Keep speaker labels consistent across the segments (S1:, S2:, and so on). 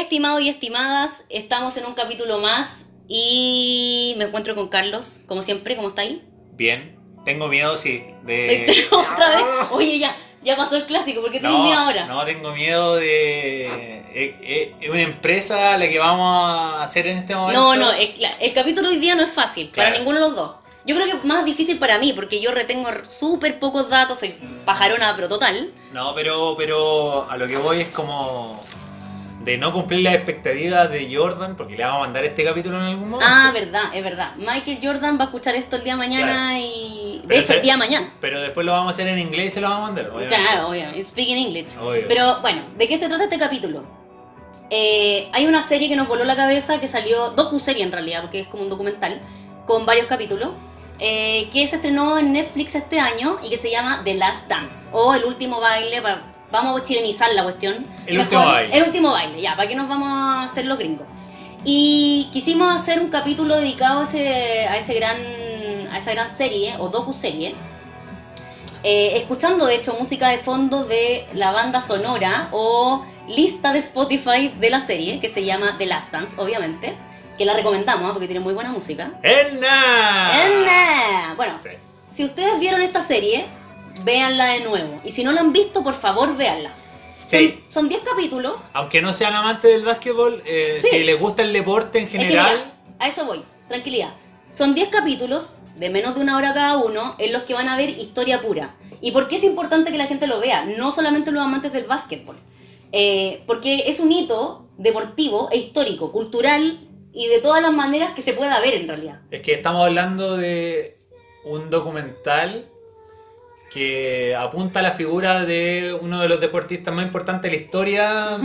S1: Estimados y estimadas, estamos en un capítulo más y me encuentro con Carlos, como siempre, ¿cómo está ahí?
S2: Bien, tengo miedo, sí. De...
S1: Otra vez. Oye, ya, ya pasó el clásico, ¿por qué tienes miedo ahora?
S2: No, tengo miedo de. eh, eh, Es una empresa a la que vamos a hacer en este momento.
S1: No, no, el, el capítulo hoy día no es fácil, para ninguno de los dos. Yo creo que es más difícil para mí, porque yo retengo súper pocos datos, soy pajarona, pero total.
S2: No, pero, pero a lo que voy es como. De no cumplir las expectativas de Jordan, porque le vamos a mandar este capítulo en algún momento.
S1: Ah, verdad, es verdad. Michael Jordan va a escuchar esto el día de mañana
S2: Claro.
S1: y... De
S2: Pero
S1: hecho, el día de mañana.
S2: Pero después lo vamos a hacer en inglés y se lo vamos a mandar. obviamente.
S1: Claro, obvio, speaking English.
S2: Obvio.
S1: Pero bueno, ¿de qué se trata este capítulo? Eh, hay una serie que nos voló la cabeza que salió, docu-serie en realidad, porque es como un documental, con varios capítulos, eh, que se estrenó en Netflix este año y que se llama The Last Dance, o El Último Baile, pa- vamos a chilenizar la cuestión.
S2: El último baile.
S1: El Último Baile, ya, ¿para qué nos vamos a hacer los gringos? Y quisimos hacer un capítulo dedicado a, ese, a, ese gran, a esa gran serie, o docu-serie, eh, escuchando de hecho música de fondo de la banda sonora o lista de Spotify de la serie que se llama The Last Dance, obviamente, que la recomendamos ¿ah? porque tiene muy buena música.
S2: ¡Enna!
S1: ¡Enna! Bueno,
S2: Sí.
S1: si ustedes vieron esta serie, véanla de nuevo. Y si no la han visto, por favor, véanla. Son-
S2: Sí.
S1: Son 10 capítulos.
S2: Aunque no sean amantes del básquetbol, eh,
S1: Sí.
S2: si les gusta el deporte en
S1: Es que
S2: general,
S1: mira, a eso voy, tranquilidad. Son 10 capítulos de menos de una hora cada uno en los que van a ver historia pura. ¿Y por qué es importante que la gente lo vea? No solamente los amantes del básquetbol. Eh, porque es un hito deportivo e histórico, cultural y de todas las maneras que se pueda ver en realidad.
S2: es que estamos hablando de un documental que apunta a la figura de uno de los deportistas más importantes de la historia.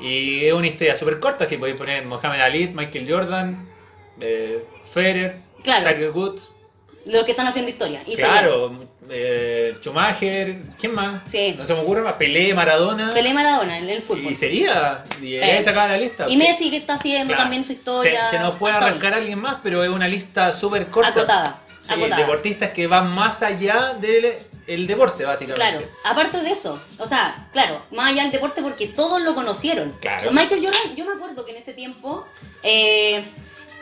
S2: Y es una historia súper corta, si podéis poner Mohamed Ali, Michael Jordan, eh, Federer,
S1: Claro.
S2: Tiger Woods,
S1: Los que están haciendo historia. Y
S2: claro, eh, Schumacher, ¿quién más?
S1: Sí.
S2: No se me ocurre más, Pelé, Maradona.
S1: Pelé Maradona en el fútbol.
S2: y sería, y
S1: Sí.
S2: ahí se acaba la lista.
S1: Y Messi que está haciendo
S2: Claro.
S1: también su historia.
S2: Se, se nos puede arrancar alguien más, pero es una lista súper corta.
S1: Acotada,
S2: Sí, deportistas que van más allá del el deporte, básicamente.
S1: Claro, aparte de eso, o sea, claro, más allá del deporte porque todos lo conocieron.
S2: Claro.
S1: Michael Jordan, yo me acuerdo que en ese tiempo, eh,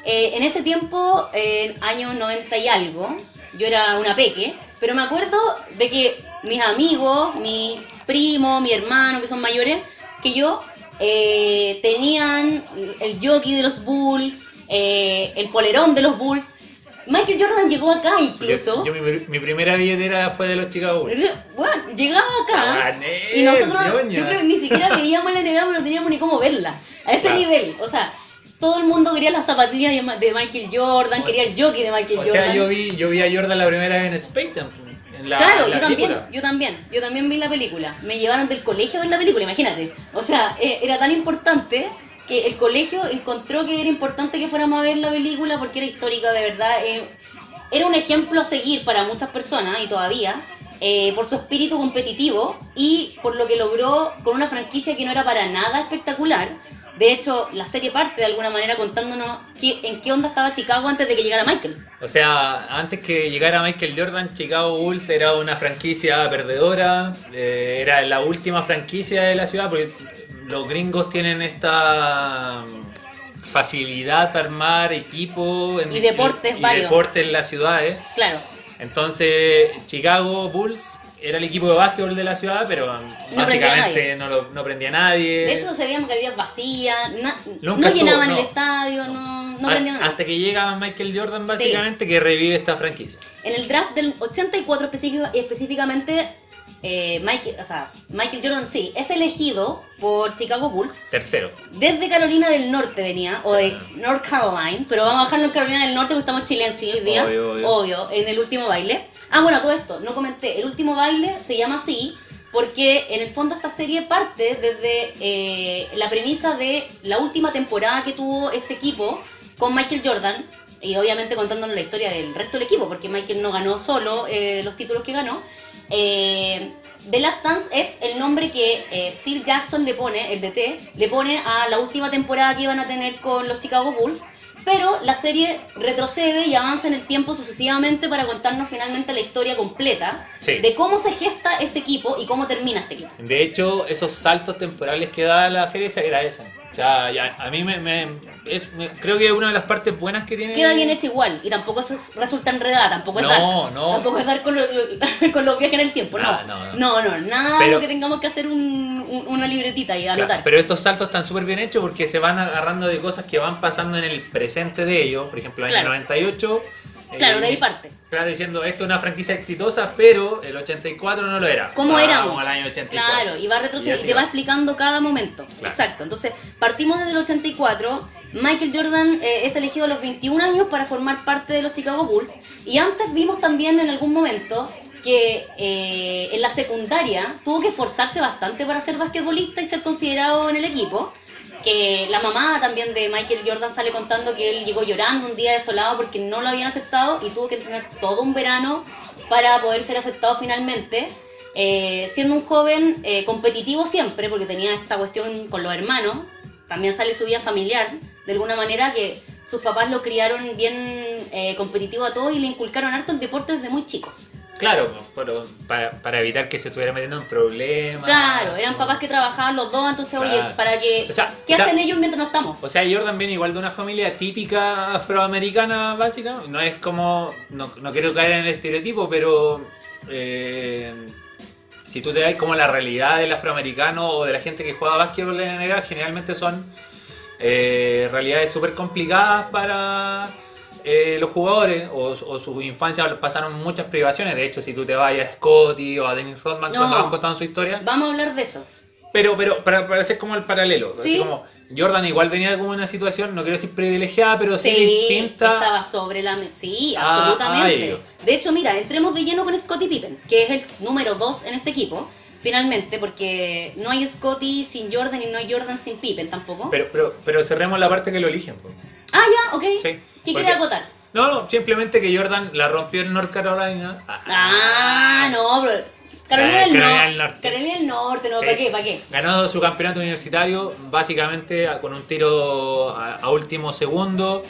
S1: eh, en ese tiempo, en años 90 y algo, yo era una peque, pero me acuerdo de que mis amigos, mis primos, mi hermano, que son mayores, que yo, eh, tenían el jockey de los Bulls, el polerón de los Bulls. Michael Jordan llegó acá incluso.
S2: Yo, yo mi, mi primera billetera fue de los Chicago Bulls.
S1: Bueno, llegaba acá y nosotros yo creo que ni siquiera veíamos la NBA, pero no teníamos ni cómo verla. A ese
S2: Claro.
S1: nivel, o sea, todo el mundo quería las zapatillas de, de Michael Jordan,
S2: O
S1: quería el jockey de Michael
S2: O
S1: Jordan.
S2: sea, yo vi, yo vi a Jordan la primera vez en Space Jam. En la,
S1: claro,
S2: en la
S1: yo también,
S2: película.
S1: yo también, yo también vi la película. Me llevaron del colegio a ver la película, imagínate. O sea, eh, era tan importante que el colegio encontró que era importante que fuéramos a ver la película porque era histórica, de verdad. eh, era un ejemplo a seguir para muchas personas y todavía. eh, por su espíritu competitivo y por lo que logró con una franquicia que no era para nada espectacular. De hecho, la serie parte de alguna manera contándonos qué- en qué onda estaba Chicago antes de que llegara Michael.
S2: O sea, antes que llegara Michael Jordan, Chicago Bulls era una franquicia perdedora, eh, era la última franquicia de la ciudad, porque los gringos tienen esta facilidad para armar equipo en-
S1: Y deportes
S2: y
S1: varios.
S2: deportes en las ciudades.
S1: Claro,
S2: Entonces, Chicago Bulls era el equipo de básquetbol de la ciudad, pero
S1: No a
S2: básicamente no, lo, no prendía a nadie.
S1: De hecho, se veían galerías vacías, na- no
S2: estuvo,
S1: llenaban
S2: no.
S1: el estadio, no, no
S2: A-
S1: prendían nada.
S2: hasta que llega Michael Jordan, básicamente, que revive esta franquicia.
S1: En el draft del 84 específico- específicamente, eh, Michael, o sea, Michael Jordan sí, es elegido por Chicago Bulls.
S2: Tercero.
S1: Desde Carolina del Norte venía, o de North Carolina, pero vamos a dejarlo en Carolina del Norte porque estamos chilenses hoy día.
S2: Obvio, obvio.
S1: en el último baile. Ah, bueno, todo esto, no comenté. El último baile se llama así porque en el fondo esta serie parte desde eh, la premisa de la última temporada que tuvo este equipo con Michael Jordan y obviamente contándonos la historia del resto del equipo porque Michael no ganó solo eh, los títulos que ganó. Eh, The Last Dance es el nombre que eh, Phil Jackson le pone, el DT, le pone a la última temporada que iban a tener con los Chicago Bulls Pero la serie retrocede y avanza en el tiempo sucesivamente para contarnos finalmente la historia completa
S2: Sí.
S1: de cómo se gesta este equipo y cómo termina este equipo.
S2: De hecho, esos saltos temporales que da la serie se agradecen. O sea, ya- a mí me, me- es, me- creo que es una de las partes buenas que tiene.
S1: Queda bien hecha igual y tampoco se resulta enredada, tampoco es
S2: No,
S1: dar.
S2: no.
S1: Tampoco es dar con, lo- con los viajes en el tiempo, no.
S2: Ah, no,
S1: no,
S2: no.
S1: no, nada
S2: Pero-
S1: que tengamos que hacer un- un- una libretita y
S2: Claro,
S1: anotar.
S2: pero estos saltos están súper bien hechos porque se van agarrando de cosas que van pasando en el presente de ellos. Por ejemplo, el año
S1: Claro.
S2: 98.
S1: Claro, de ahí
S2: eh,
S1: parte.
S2: Claro, diciendo, esto es una franquicia exitosa, pero el 84 no lo era.
S1: ¿Cómo
S2: Vamos
S1: éramos?
S2: al año 84.
S1: Claro, y va retrocediendo, y te va explicando cada momento.
S2: Claro.
S1: Exacto. Entonces, partimos desde el 84. Michael Jordan eh, es elegido a los 21 años para formar parte de los Chicago Bulls. Y antes vimos también en algún momento que eh, en la secundaria tuvo que esforzarse bastante para ser basquetbolista y ser considerado en el equipo. Que la mamá también de Michael Jordan sale contando que él llegó llorando un día desolado porque no lo habían aceptado y tuvo que entrenar todo un verano para poder ser aceptado finalmente. Eh, siendo un joven eh, competitivo siempre, porque tenía esta cuestión con los hermanos, también sale su vida familiar, de alguna manera que sus papás lo criaron bien eh, competitivo a todo y le inculcaron harto el deporte desde muy chico.
S2: Claro, pero para, para evitar que se estuviera metiendo en problemas.
S1: Claro, eran papás que trabajaban los dos, entonces, oye, para que...
S2: O sea,
S1: ¿Qué
S2: o sea-
S1: hacen ellos mientras no estamos?
S2: O sea, Jordan viene igual de una familia típica afroamericana básica. No es como. No, no quiero caer en el estereotipo, pero. eh, si tú te das como la realidad del afroamericano o de la gente que juega básquetbol en la NBA, generalmente son eh, realidades súper complicadas para eh, los jugadores o, o su infancia pasaron muchas privaciones. De hecho, si tú te vas a Scotty o a Dennis Rodman
S1: No.
S2: cuando van contando su historia,
S1: Vamos a hablar de eso.
S2: pero, pero para, para hacer como el paralelo, así
S1: Sí.
S2: como Jordan igual venía como una situación, no quiero decir privilegiada, pero sí,
S1: Sí,
S2: distinta.
S1: estaba sobre la mesa. Sí,
S2: Ah,
S1: absolutamente. de hecho, mira, entremos de lleno con Scottie Pippen, que es el número 2 en este equipo, finalmente, porque no hay Scottie sin Jordan y no hay Jordan sin Pippen tampoco.
S2: Pero, pero, pero cerremos la parte que lo eligen.
S1: Ah, ya, ok.
S2: Sí,
S1: ¿Qué quería acotar?
S2: No, no, simplemente que Jordan la rompió en North Carolina.
S1: Ah, no, pero. Carolina del
S2: Carolina
S1: Norte.
S2: del Norte.
S1: Carolina del Norte, no,
S2: Sí.
S1: ¿para qué? ¿Para qué?
S2: Ganó su campeonato universitario básicamente con un tiro a, a último segundo.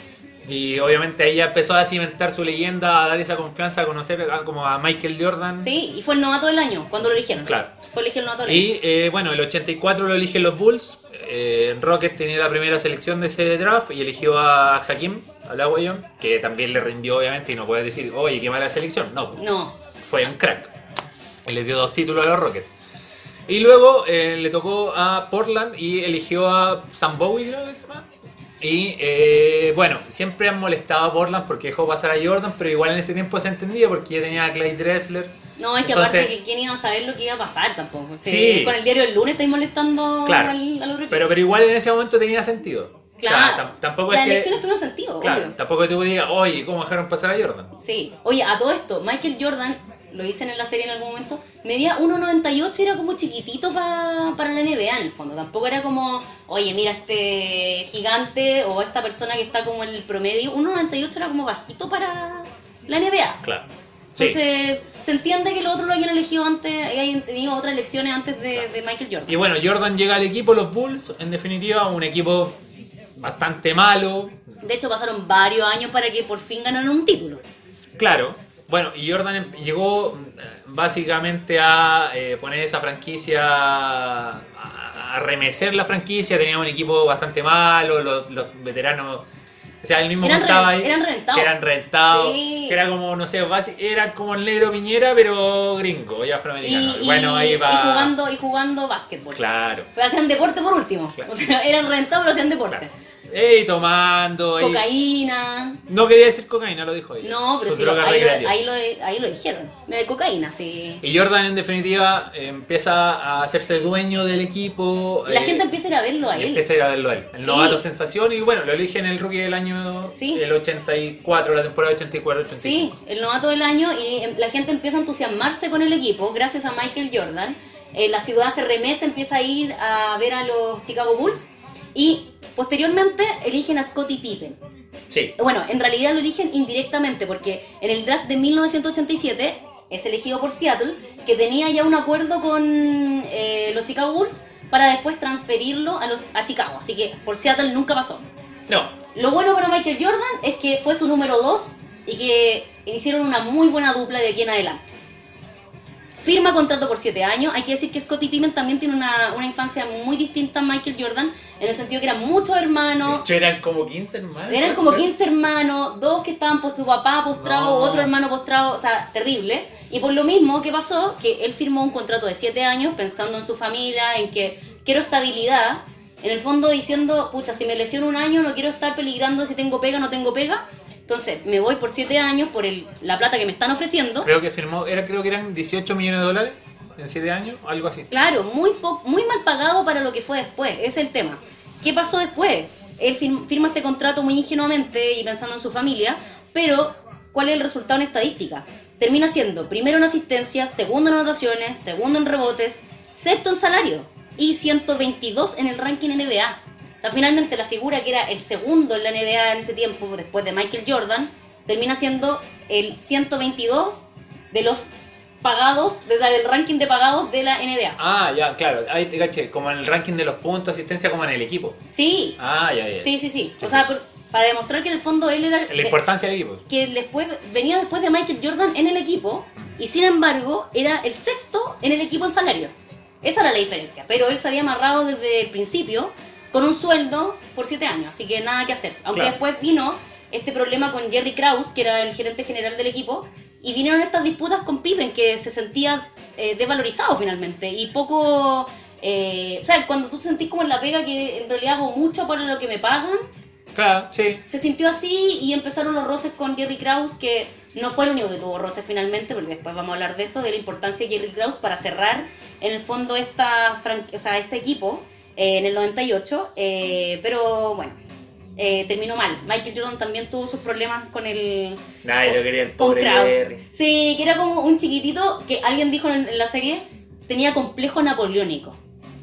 S2: Y obviamente ahí ya empezó a cimentar su leyenda, a dar esa confianza, a conocer a- como a Michael Jordan.
S1: Sí, y fue el novato del año cuando lo eligieron.
S2: Claro.
S1: Fue elegido el novato del año.
S2: Y eh, bueno, el 84 lo eligen los Bulls. Eh, Rocket tenía la primera selección de ese draft y eligió a Hakim, al Aguayon, que también le rindió obviamente y no puedes decir, oye, qué mala selección. No,
S1: No.
S2: fue un crack. Y le dio dos títulos a los Rockets. Y luego eh, le tocó a Portland y eligió a Sam Bowie, creo que se llama. Y eh, bueno, siempre han molestado a Portland porque dejó pasar a Jordan, pero igual en ese tiempo se entendía porque ya tenía a Clyde Dressler.
S1: No, es que
S2: Entonces-
S1: aparte que quién iba a saber lo que iba a pasar tampoco. Sí,
S2: Sí.
S1: Con el diario del lunes estáis molestando
S2: Claro.
S1: al, al otro
S2: Pero, pero igual en ese momento tenía sentido. O sea,
S1: Claro.
S2: tam- tampoco
S1: Las
S2: es que-
S1: elecciones tuvieron sentido,
S2: Claro,
S1: obvio.
S2: tampoco que tú digas, oye, ¿cómo dejaron pasar a Jordan?
S1: Sí. Oye, a todo esto, Michael Jordan, lo dicen en la serie en algún momento, medía 1.98 y era como chiquitito pa- para la NBA en el fondo. Tampoco era como, oye, mira este gigante o esta persona que está como en el promedio. 1.98 era como bajito para la NBA.
S2: Claro. Sí.
S1: Entonces, se entiende que los otros lo hayan elegido antes, y hayan tenido otras elecciones antes de, de Michael Jordan.
S2: Y bueno, Jordan llega al equipo, los Bulls, en definitiva, un equipo bastante malo.
S1: De hecho, pasaron varios años para que por fin ganaran un título.
S2: Claro. Bueno, y Jordan em- llegó eh, básicamente a eh, poner esa franquicia, a, remecer la franquicia. Tenía un equipo bastante malo, los, los veteranos. O sea, él mismo
S1: Eran
S2: contaba
S1: re-
S2: ahí
S1: eran reventados.
S2: que eran rentados,
S1: Sí.
S2: que era como, no sé, era como el negro Piñera, pero gringo y
S1: Y,
S2: afroamericano.
S1: y-
S2: bueno, ahí
S1: y
S2: va.
S1: jugando, y jugando básquetbol.
S2: Claro.
S1: Pero hacían deporte por último.
S2: Claro.
S1: O sea, eran rentados, pero hacían deporte.
S2: claro. Ey, tomando. ey.
S1: Cocaína.
S2: No quería decir cocaína, lo dijo ella.
S1: No, pero sí, ahí, lo, ahí, lo, ahí lo dijeron. De cocaína, sí.
S2: Y Jordan, en definitiva, empieza a hacerse dueño del equipo.
S1: La
S2: eh,
S1: gente empieza a ir a verlo a él.
S2: empieza a ir a verlo a él. El
S1: Sí.
S2: novato sensación. Y bueno, lo eligen el rookie del año
S1: Sí.
S2: el 84, la temporada 84-85.
S1: Sí, el novato del año y em- la gente empieza a entusiasmarse con el equipo gracias a Michael Jordan. Eh, la ciudad se remesa, empieza a ir a ver a los Chicago Bulls y posteriormente eligen a Scottie Pippen.
S2: Sí.
S1: Bueno, en realidad lo eligen indirectamente porque en el draft de 1987 es elegido por Seattle, que tenía ya un acuerdo con eh, los Chicago Bulls para después transferirlo a, los, a Chicago. Así que por Seattle nunca pasó.
S2: No.
S1: Lo bueno para Michael Jordan es que fue su número 2 y que hicieron una muy buena dupla de aquí en adelante. Firma contrato por 7 años. Hay que decir que Scottie Pippen también tiene una, una infancia muy distinta a Michael Jordan, en el sentido que eran muchos
S2: De
S1: hermanos.
S2: hecho, eran como 15 hermanos.
S1: Eran como 15 hermanos, dos que estaban por su papá postrado,
S2: No.
S1: otro hermano postrado, o sea, terrible. Y por lo mismo, ¿qué pasó? Que él firmó un contrato de 7 años pensando en su familia, en que quiero estabilidad. En el fondo diciendo, pucha, si me lesiono un año no quiero estar peligrando si tengo pega o no tengo pega. Entonces me voy por 7 años por el, la plata que me están ofreciendo.
S2: Creo que firmó, era, creo que eran 18 millones de dólares en 7 años, algo así.
S1: Claro, muy, po- muy mal pagado para lo que fue después, ese es el tema. ¿Qué pasó después? Él fir- firma este contrato muy ingenuamente y pensando en su familia, pero ¿cuál es el resultado en estadística? Termina siendo primero en asistencia, segundo en anotaciones, segundo en rebotes, sexto en salario y 122 en el ranking NBA. Sea, finalmente la figura que era el segundo en la NBA en ese tiempo, después de Michael Jordan, termina siendo el 122 de los pagados, de- del ranking de pagados de la NBA.
S2: Ah, ya, claro, ahí te caché, como en el ranking de los puntos, asistencia, como en el equipo.
S1: Sí,
S2: Ah, ya, ya.
S1: sí, sí, sí. O sea, por- para demostrar que en el fondo él era...
S2: La importancia del equipo.
S1: que después venía después de Michael Jordan en el equipo y sin embargo era el sexto en el equipo en salario. Esa era la diferencia, pero él se había amarrado desde el principio con un sueldo por siete años, así que nada que hacer. Aunque
S2: Claro.
S1: después vino este problema con Jerry Krause, que era el gerente general del equipo, y vinieron estas disputas con Pippen, que se sentía eh, desvalorizado finalmente y poco... eh, o sea, cuando tú te sentís como en la pega que en realidad hago mucho para lo que me pagan,
S2: Claro, sí.
S1: se sintió así y empezaron los roces con Jerry Krause, que no fue el único que tuvo roces finalmente, porque después vamos a hablar de eso, de la importancia de Jerry Krause para cerrar en el fondo esta o sea, este equipo eh, en el 98, eh, pero bueno, eh, terminó mal. Michael Jordan también tuvo sus problemas con el...
S2: Nadie
S1: con-
S2: lo quería el pobre.
S1: Sí, que era como un chiquitito que alguien dijo en, en la serie, tenía complejo napoleónico.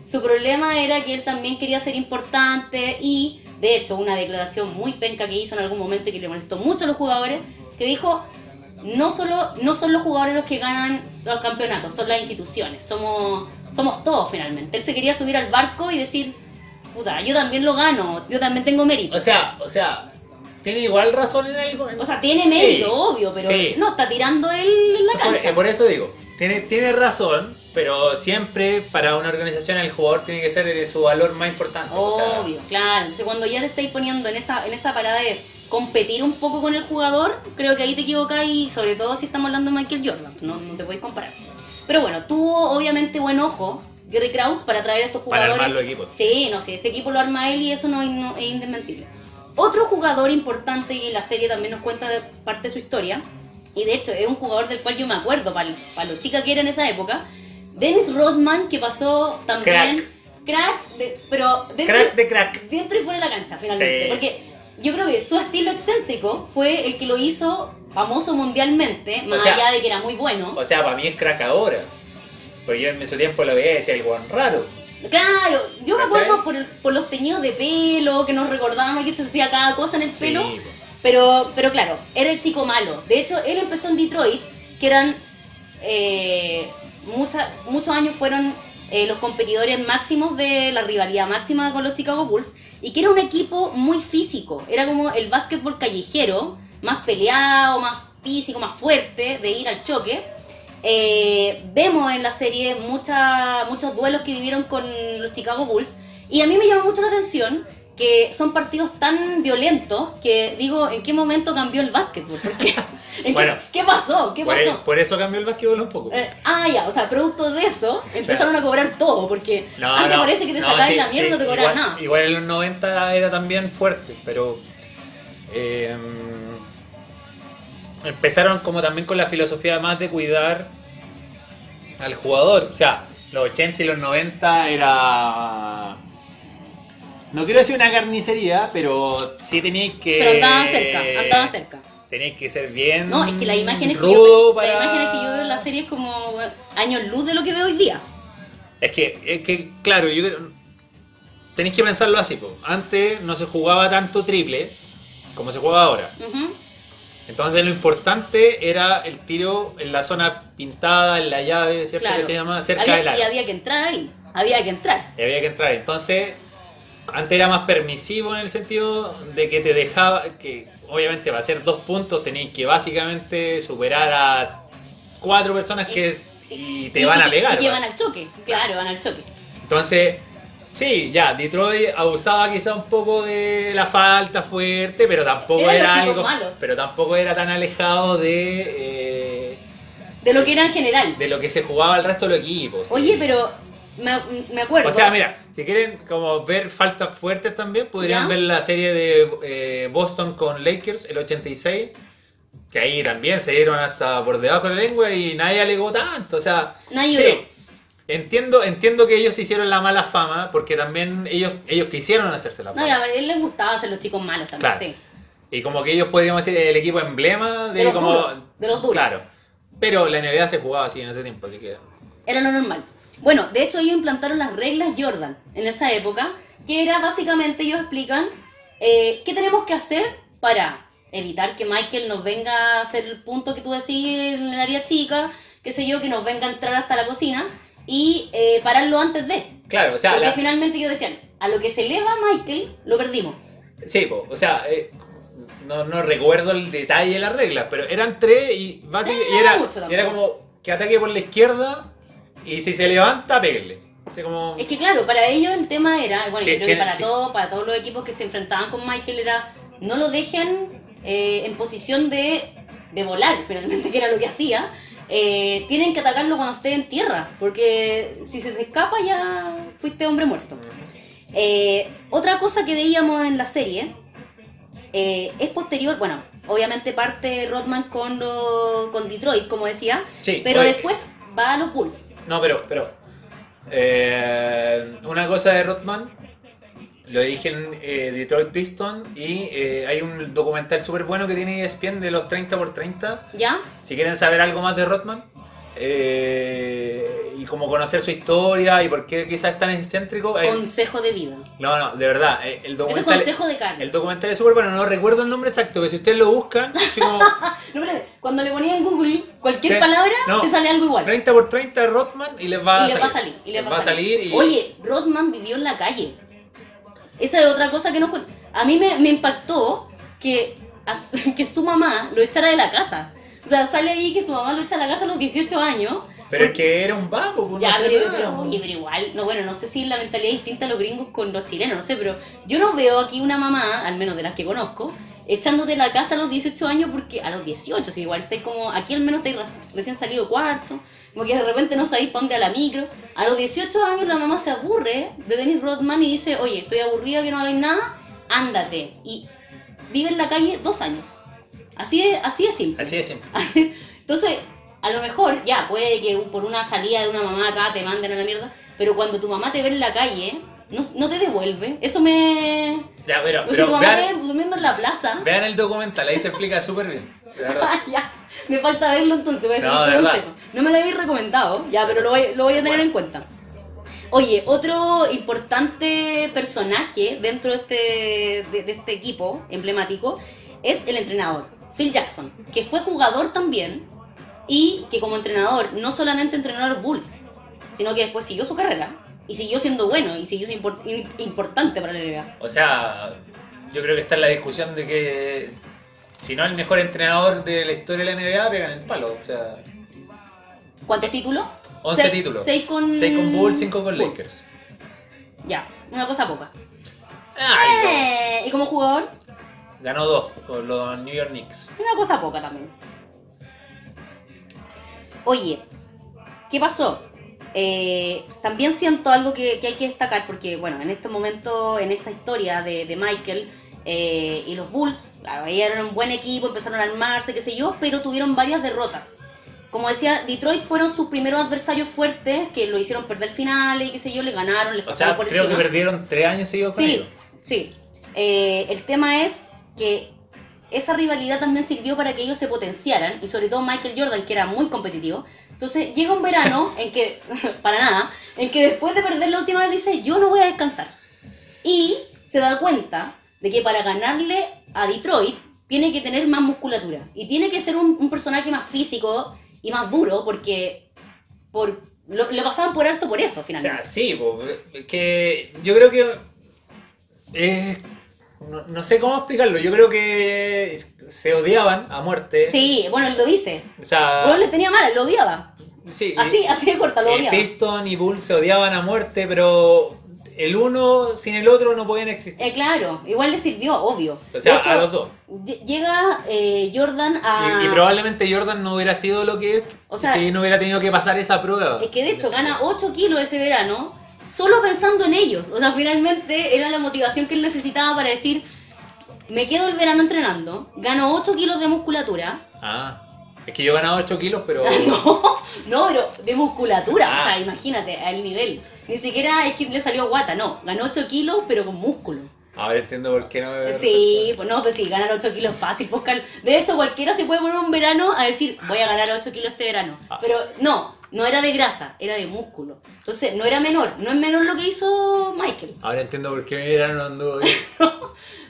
S1: Su problema era que él también quería ser importante y, de hecho, una declaración muy penca que hizo en algún momento y que le molestó mucho a los jugadores, que dijo, no solo no son los jugadores los que ganan los campeonatos, son las instituciones, somos, somos todos finalmente. Él se quería subir al barco y decir, puta, yo también lo gano, yo también tengo mérito.
S2: O sea, o sea, tiene igual razón en algo.
S1: O sea, tiene
S2: Sí,
S1: mérito, obvio, pero
S2: sí.
S1: no está tirando él en la cancha.
S2: por eso digo, tiene, tiene razón, pero siempre para una organización el jugador tiene que ser eh, su valor más importante. o sea,
S1: Obvio, claro. Entonces, cuando ya te estáis poniendo en esa, en esa parada de competir un poco con el jugador, creo que ahí te equivocáis, sobre todo si estamos hablando de Michael Jordan. No, no te podéis comparar. Pero bueno, tuvo obviamente buen ojo Jerry Krause para traer a estos
S2: Para
S1: jugadores.
S2: armar los equipos.
S1: Sí, no, sí, este equipo lo arma él y eso no, no- es indesmentible. Otro jugador importante y la serie también nos cuenta de parte de su historia, y de hecho es un jugador del cual yo me acuerdo, para lo chica que era en esa época, Dennis Rodman, que pasó también... Crack. de- pero dentro,
S2: Crack de crack.
S1: dentro y fuera de la cancha, finalmente.
S2: Sí.
S1: Porque yo creo que su estilo excéntrico fue el que lo hizo famoso mundialmente, más
S2: sea,
S1: allá de que era muy bueno.
S2: O sea, para mí es crack ahora. Porque yo en su tiempo lo veía y decía el guan raro.
S1: Claro, yo me acuerdo por, por los teñidos de pelo, que nos recordábamos que se hacía cada cosa en el
S2: Sí,
S1: pelo. Pero, pero claro, era el chico malo. De hecho, él empezó en Detroit, que eran eh, mucha- muchos años fueron eh, los competidores máximos de la rivalidad máxima con los Chicago Bulls, y que era un equipo muy físico. Era como el básquetbol callejero, más peleado, más físico, más fuerte, de ir al choque. Eh, vemos en la serie mucha- muchos duelos que vivieron con los Chicago Bulls y a mí me llama mucho la atención que son partidos tan violentos que digo, ¿en qué momento cambió el básquetbol? Porque, ¿en qué-
S2: Bueno.
S1: ¿qué, pasó? ¿Qué
S2: Por,
S1: pasó?
S2: e- por eso cambió el básquetbol un poco.
S1: Eh, ah, ya, o sea, producto de eso empezaron a cobrar todo, porque
S2: No,
S1: antes
S2: no,
S1: parece que te
S2: no,
S1: sacabas
S2: sí,
S1: la mierda y
S2: sí,
S1: no te cobraban
S2: igual,
S1: nada.
S2: Igual en los 90 era también fuerte, pero eh, empezaron como también con la filosofía más de cuidar al jugador. O sea, los 80 y los 90 era... No quiero decir una carnicería, pero sí teníais que...
S1: Pero andaban cerca, andaban cerca.
S2: Tenéis que ser bien
S1: No, es que las imágenes que, yo,
S2: para...
S1: las imágenes que yo veo en la serie es como años luz de lo que veo hoy día.
S2: Es que, es que claro, yo creo. Tenéis que pensarlo así, po. Antes no se jugaba tanto triple como se juega ahora. Entonces lo importante era el tiro en la zona pintada, en la llave, ¿cierto?
S1: Claro.
S2: Que se llama cerca
S1: Había-
S2: del
S1: y
S2: área.
S1: había que entrar ahí, había que entrar.
S2: Y había que entrar. Entonces, antes era más permisivo en el sentido de que te dejaba, que obviamente va a ser dos puntos tenéis que básicamente superar a cuatro personas que y te
S1: Y-
S2: van a pegar.
S1: Y que van al choque, claro, van al choque.
S2: Entonces, sí, ya, Detroit abusaba quizá un poco de la falta fuerte, pero tampoco
S1: Eran
S2: era algo.
S1: malos.
S2: Pero tampoco era tan alejado de, eh,
S1: De lo que era en general.
S2: de lo que se jugaba el resto de los equipos.
S1: Oye, pero me, me acuerdo.
S2: O sea, mira, si quieren como ver faltas fuertes también, podrían
S1: ¿Ya?
S2: ver la serie de eh, Boston con Lakers, el 86. Que ahí también se dieron hasta por debajo de la lengua y nadie alegó tanto. O sea,
S1: Nadie
S2: sí, entiendo, entiendo que ellos hicieron la mala fama porque también ellos, ellos quisieron hacerse la
S1: No,
S2: fama.
S1: y a ver, a él les gustaba hacer los chicos malos también,
S2: Claro.
S1: sí.
S2: Y como que ellos podríamos decir el equipo emblema de,
S1: De los
S2: como.
S1: duros, de los duros.
S2: Claro. Pero la NBA se jugaba así en ese tiempo, así que.
S1: Era lo normal. Bueno, de hecho ellos implantaron las reglas Jordan en esa época, que era básicamente, ellos explican eh, qué tenemos que hacer para evitar que Michael nos venga a hacer el punto que tú decís en el área chica, qué sé yo, que nos venga a entrar hasta la cocina y eh, pararlo antes de.
S2: Claro, o sea,
S1: Porque
S2: la-
S1: finalmente ellos decían, a lo que se eleva Michael, lo perdimos.
S2: Sí, po, o sea, eh, no, no recuerdo el detalle de las reglas, pero eran tres y básicamente
S1: Sí,
S2: y
S1: no
S2: era,
S1: era mucho tampoco.
S2: era como que ataque por la izquierda y si se levanta, como,
S1: Es que claro, para ellos el tema era, bueno, yo creo
S2: que-
S1: para todos, para todos los equipos que se enfrentaban con Michael era no lo dejen eh, en posición de, de volar, finalmente, que era lo que hacía. Eh, tienen que atacarlo cuando esté en tierra, porque si se te escapa ya fuiste hombre muerto. Eh, otra cosa que veíamos en la serie eh, es posterior, bueno, obviamente parte Rodman con, lo- con Detroit, como decía,
S2: Sí,
S1: pero
S2: oye.
S1: después va a los Bulls.
S2: No, pero, pero. eh, una cosa de Rodman. Lo dije en eh, Detroit Piston y eh, hay un documental súper bueno que tiene ESPN de los 30 por 30
S1: ¿Ya?
S2: Si quieren saber algo más de Rodman eh, como conocer su historia y por qué quizás es tan excéntrico, eh,
S1: Consejo de vida.
S2: no, no, de verdad, eh, el documental,
S1: consejo de carne.
S2: el documental es súper bueno, no recuerdo el nombre exacto, pero si ustedes lo buscan, como
S1: No, pero cuando le ponías en Google cualquier
S2: Sí.
S1: palabra,
S2: No.
S1: te sale algo igual.
S2: 30 por 30 de Rodman y les va,
S1: y
S2: a, salir.
S1: va a salir. Y le
S2: Les va a salir y
S1: Oye, Rodman vivió en la calle. Esa es otra cosa que no cuen- A mí me, me impactó que, a que su mamá lo echara de la casa. O sea, sale ahí que su mamá lo echa de la casa a los 18 años.
S2: Pero es que era un vago, pues, no
S1: Ya,
S2: sé
S1: pero, pero, oye, pero igual, no, bueno, no sé si la mentalidad es distinta a los gringos con los chilenos, no sé, pero yo no veo aquí una mamá, al menos de las que conozco, echándote la casa a los 18 años porque a los 18, si igual estáis como, aquí al menos estáis re- recién salido cuarto, como que de repente no sabéis para dónde a la micro. A los 18 años la mamá se aburre de Dennis Rodman y dice, oye, estoy aburrida que no hagáis nada, ándate. Y vive en la calle dos años. Así es, así es simple.
S2: Así de simple.
S1: Entonces, a lo mejor, ya, puede que por una salida de una mamá acá te manden a la mierda, pero cuando tu mamá te ve en la calle, no, no te devuelve. Eso me...
S2: Ya, pero, pero
S1: tu mamá te
S2: vean,
S1: ve durmiendo en la plaza.
S2: vean el documental, ahí se explica súper bien.
S1: ya, me falta verlo entonces, voy a
S2: No,
S1: un consejo. No me lo habéis recomendado, ya, pero lo voy, lo voy a tener
S2: Bueno.
S1: en cuenta. Oye, otro importante personaje dentro de este, de, de este equipo emblemático es el entrenador, Phil Jackson, que fue jugador también y que como entrenador no solamente entrenó a los Bulls, sino que después siguió su carrera y siguió siendo bueno y siguió siendo importante para la NBA.
S2: O sea, yo creo que está en la discusión de que si no el mejor entrenador de la historia de la NBA pegan el palo. O sea,
S1: ¿Cuántos títulos?
S2: 11
S1: Seis-
S2: títulos.
S1: Seis con,
S2: 6 con Bulls, 5 con
S1: Bulls.
S2: Lakers.
S1: Ya, una cosa poca.
S2: Ay,
S1: Eh, y como jugador,
S2: Ganó dos con los New York Knicks.
S1: una cosa poca también. Oye, ¿qué pasó? Eh, también siento algo que, que hay que destacar porque, bueno, en este momento, en esta historia de, de Michael eh, y los Bulls, claro, ahí eran un buen equipo, empezaron a armarse, qué sé yo, pero tuvieron varias derrotas. Como decía, Detroit fueron sus primeros adversarios fuertes que lo hicieron perder finales y qué sé yo, le ganaron, les
S2: O sea,
S1: por
S2: creo que perdieron 3 años seguidos con
S1: Sí,
S2: ellos.
S1: sí. Eh, el tema es que esa rivalidad también sirvió para que ellos se potenciaran y sobre todo Michael Jordan, que era muy competitivo. Entonces llega un verano en que, para nada, en que después de perder la última vez dice, yo no voy a descansar. Y se da cuenta de que para ganarle a Detroit tiene que tener más musculatura y tiene que ser un, personaje más físico y más duro porque por, lo, pasaban por alto por eso
S2: O
S1: finalmente.
S2: sea, sí, po, es que yo creo que Eh, no, no sé cómo explicarlo. Yo creo que se odiaban a muerte.
S1: Sí, bueno, él lo dice.
S2: O sea,
S1: Bueno, le tenía mala, lo odiaba.
S2: sí,
S1: Así, así de corta, lo
S2: eh,
S1: odiaba.
S2: Piston y Bull se odiaban a muerte, pero el uno sin el otro no podían existir.
S1: Eh, claro, igual le sirvió, obvio.
S2: O sea,
S1: hecho,
S2: a los dos.
S1: ll- Llega eh, Jordan a...
S2: Y, y probablemente Jordan no hubiera sido lo que es
S1: O sea-
S2: si no hubiera tenido que pasar esa prueba.
S1: Es que de hecho gana 8 kilos ese verano solo pensando en ellos. O sea, finalmente era la motivación que él necesitaba para decir, me quedo el verano entrenando, gano 8 kilos de musculatura.
S2: Ah, es que yo he ganado 8 kilos, pero.
S1: No, no, pero de musculatura.
S2: Ah.
S1: O sea, imagínate, al nivel. Ni siquiera es que le salió guata, no. Ganó 8 kilos, pero con músculo.
S2: Ahora entiendo por qué no me
S1: Sí, pues no, pues sí, ganar 8 kilos fácil. Pues, de hecho, cualquiera se puede poner un verano a decir, voy a ganar 8 kilos este verano.
S2: Ah.
S1: Pero no, no era de grasa, era de músculo. Entonces, no era menor. No es menor lo que hizo Michael.
S2: Ahora entiendo por qué mi verano anduvo bien.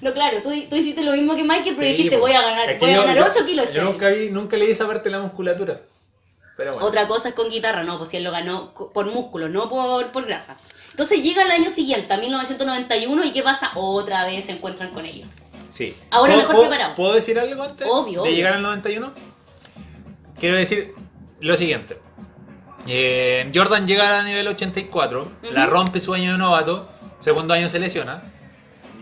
S1: no, claro, tú, tú hiciste lo mismo que Michael, pero
S2: Sí,
S1: dijiste,
S2: po.
S1: voy a ganar, voy a ganar
S2: yo-
S1: 8 kilos
S2: Yo
S1: año".
S2: nunca vi, nunca leí esa parte de la musculatura. Pero bueno.
S1: Otra cosa es con guitarra, no, pues si él lo ganó por músculo, no por, por grasa. Entonces llega el año siguiente, a 1991, y ¿qué pasa? Otra vez se encuentran con ellos.
S2: Sí.
S1: Ahora
S2: ¿Puedo-
S1: mejor
S2: puedo-
S1: preparado.
S2: ¿Puedo decir algo antes
S1: Obvio,
S2: de
S1: obvio.
S2: llegar al 91? Quiero decir lo siguiente. Eh, Jordan llega a nivel 84, la rompe su año de novato, segundo año se lesiona,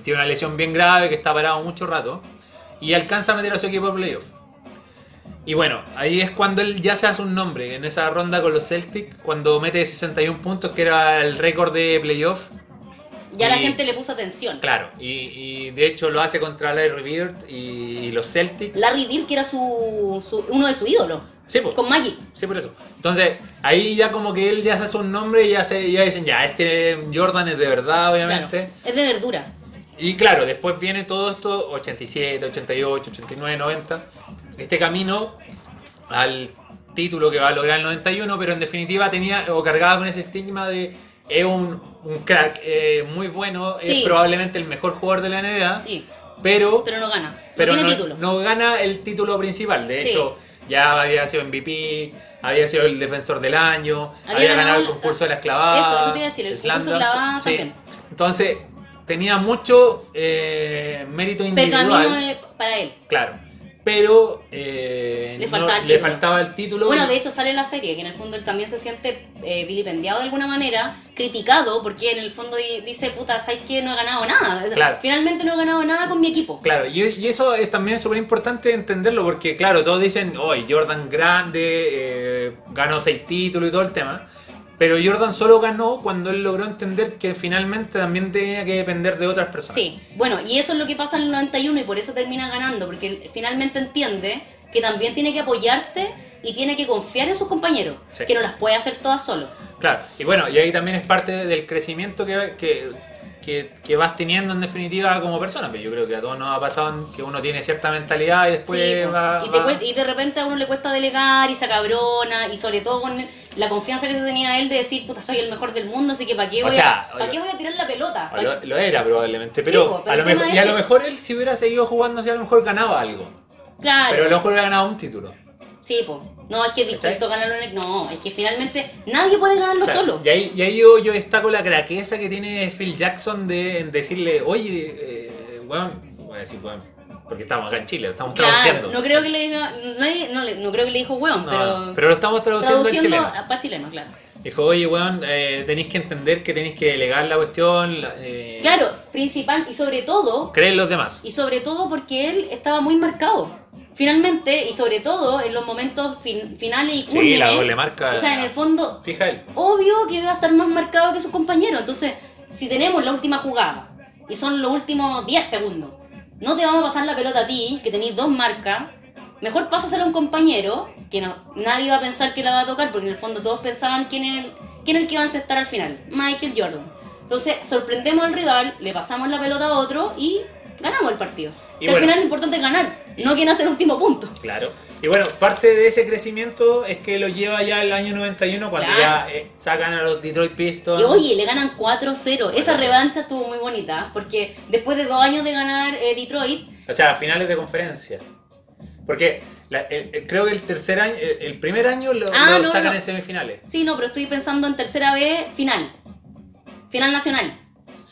S2: tiene una lesión bien grave que está parado mucho rato y alcanza a meter a su equipo a playoff. Y bueno, ahí es cuando él ya se hace un nombre en esa ronda con los Celtics, cuando mete 61 puntos, que era el récord de playoff.
S1: Ya la gente le puso atención.
S2: Claro, y, y de hecho lo hace contra Larry Bird y los Celtics.
S1: Larry Bird, que era su, su- uno de sus ídolos,
S2: Sí, pues.
S1: con Magic.
S2: Sí, por eso. Entonces, ahí ya como que él ya se hace un nombre y ya, se, ya dicen, ya, este Jordan es de verdad,
S1: Claro,
S2: obviamente.
S1: es de verdura.
S2: Y claro, después viene todo esto, 87, 88, 89, 90. Este camino al título que va a lograr el 91, pero en definitiva tenía o cargaba con ese estigma de es un, un crack eh, muy bueno,
S1: Sí.
S2: es probablemente el mejor jugador de la NBA,
S1: Sí,
S2: pero,
S1: pero no gana.
S2: pero
S1: no
S2: no, no gana el título principal. De
S1: Sí.
S2: hecho, ya había sido MVP, había sido el defensor del año,
S1: Había
S2: había,
S1: ganado
S2: el
S1: el-
S2: concurso de las clavadas.
S1: Eso, eso te iba a decir, el concurso de clavadas también.
S2: Entonces, tenía mucho eh, mérito individual.
S1: Pergamino para él.
S2: Claro. Pero eh,
S1: Le faltaba el
S2: le
S1: título.
S2: faltaba el título.
S1: Bueno, de hecho sale en la serie, que en el fondo él también se siente eh, vilipendiado de alguna manera, criticado, porque en el fondo di- dice, puta, ¿sabes qué? No he ganado nada.
S2: Claro.
S1: Finalmente no he ganado nada con mi equipo.
S2: Claro, y, y eso es también súper importante entenderlo porque, claro, todos dicen, hoy Jordan grande, eh, ganó seis títulos y todo el tema. Pero Jordan solo ganó cuando él logró entender que finalmente también tenía que depender de otras personas.
S1: Sí, bueno, y eso es lo que pasa en el 91 y por eso termina ganando, porque él finalmente entiende que también tiene que apoyarse y tiene que confiar en sus compañeros,
S2: Sí.
S1: que no las puede hacer todas solo.
S2: Claro, y bueno, y ahí también es parte del crecimiento que, que, que, que vas teniendo en definitiva como persona. Pero yo creo que a todos nos ha pasado que uno tiene cierta mentalidad y después
S1: Sí,
S2: va...
S1: y, te
S2: va-
S1: cue- y de repente a uno le cuesta delegar y se cabrona y sobre todo con la confianza que tenía él de decir, puta, soy el mejor del mundo, así que ¿para qué
S2: O
S1: voy,
S2: sea,
S1: a, ¿para qué voy a tirar la pelota?
S2: O
S1: ¿Pa'
S2: Lo, era probablemente,
S1: Sí,
S2: pero,
S1: po, pero
S2: a lo mejor, y a lo mejor él si hubiera seguido jugando, si a lo mejor ganaba algo.
S1: Claro.
S2: Pero a lo mejor hubiera ganado un título.
S1: Sí, pues. No, es que es
S2: ¿Cachai?
S1: distinto ganarlo en el... No, es que finalmente nadie puede ganarlo
S2: Claro,
S1: solo.
S2: Y ahí, y ahí yo, yo destaco la craqueza que tiene Phil Jackson de en decirle, oye, eh, weón, voy a decir weón, porque estamos acá en Chile, estamos
S1: Claro,
S2: traduciendo.
S1: no creo que le diga... nadie- no, no creo que le dijo
S2: No,
S1: pero...
S2: pero lo estamos traduciendo,
S1: traduciendo
S2: al chileno.
S1: para chileno, claro.
S2: Dijo, oye, weón, eh, tenéis que entender que tenéis que delegar la cuestión. eh,
S1: Claro, principal y sobre todo...
S2: Creen los demás.
S1: Y sobre todo porque él estaba muy marcado. Finalmente, y sobre todo en los momentos fin- finales y
S2: Sí,
S1: cúlmines,
S2: la doble marca.
S1: O sea, en el fondo,
S2: Fija él.
S1: obvio que va a estar más marcado que sus compañeros. Entonces, si tenemos la última jugada y son los últimos 10 segundos, no te vamos a pasar la pelota a ti, que tenéis dos marcas, mejor pásasela a un compañero, que no, nadie va a pensar que la va a tocar, porque en el fondo todos pensaban quién es, el- quién es el que va a encestar al final, Michael Jordan. Entonces, sorprendemos al rival, le pasamos la pelota a otro y ganamos el partido.
S2: Y
S1: al final lo importante es ganar, no quién hace el último punto.
S2: Claro. Y bueno, parte de ese crecimiento es que lo lleva ya el año 91 cuando
S1: Claro.
S2: ya eh, sacan a los Detroit Pistons.
S1: Y oye, le ganan 4-0. Esa
S2: 4-0.
S1: revancha estuvo muy bonita, porque después de dos años de ganar eh, Detroit,
S2: O sea, finales de conferencia. Porque la- el- el- creo que el tercer año, el, el primer año lo,
S1: Ah,
S2: lo
S1: no,
S2: sacan
S1: no.
S2: en semifinales.
S1: sí, no, pero estoy pensando en tercera vez, final. Final nacional.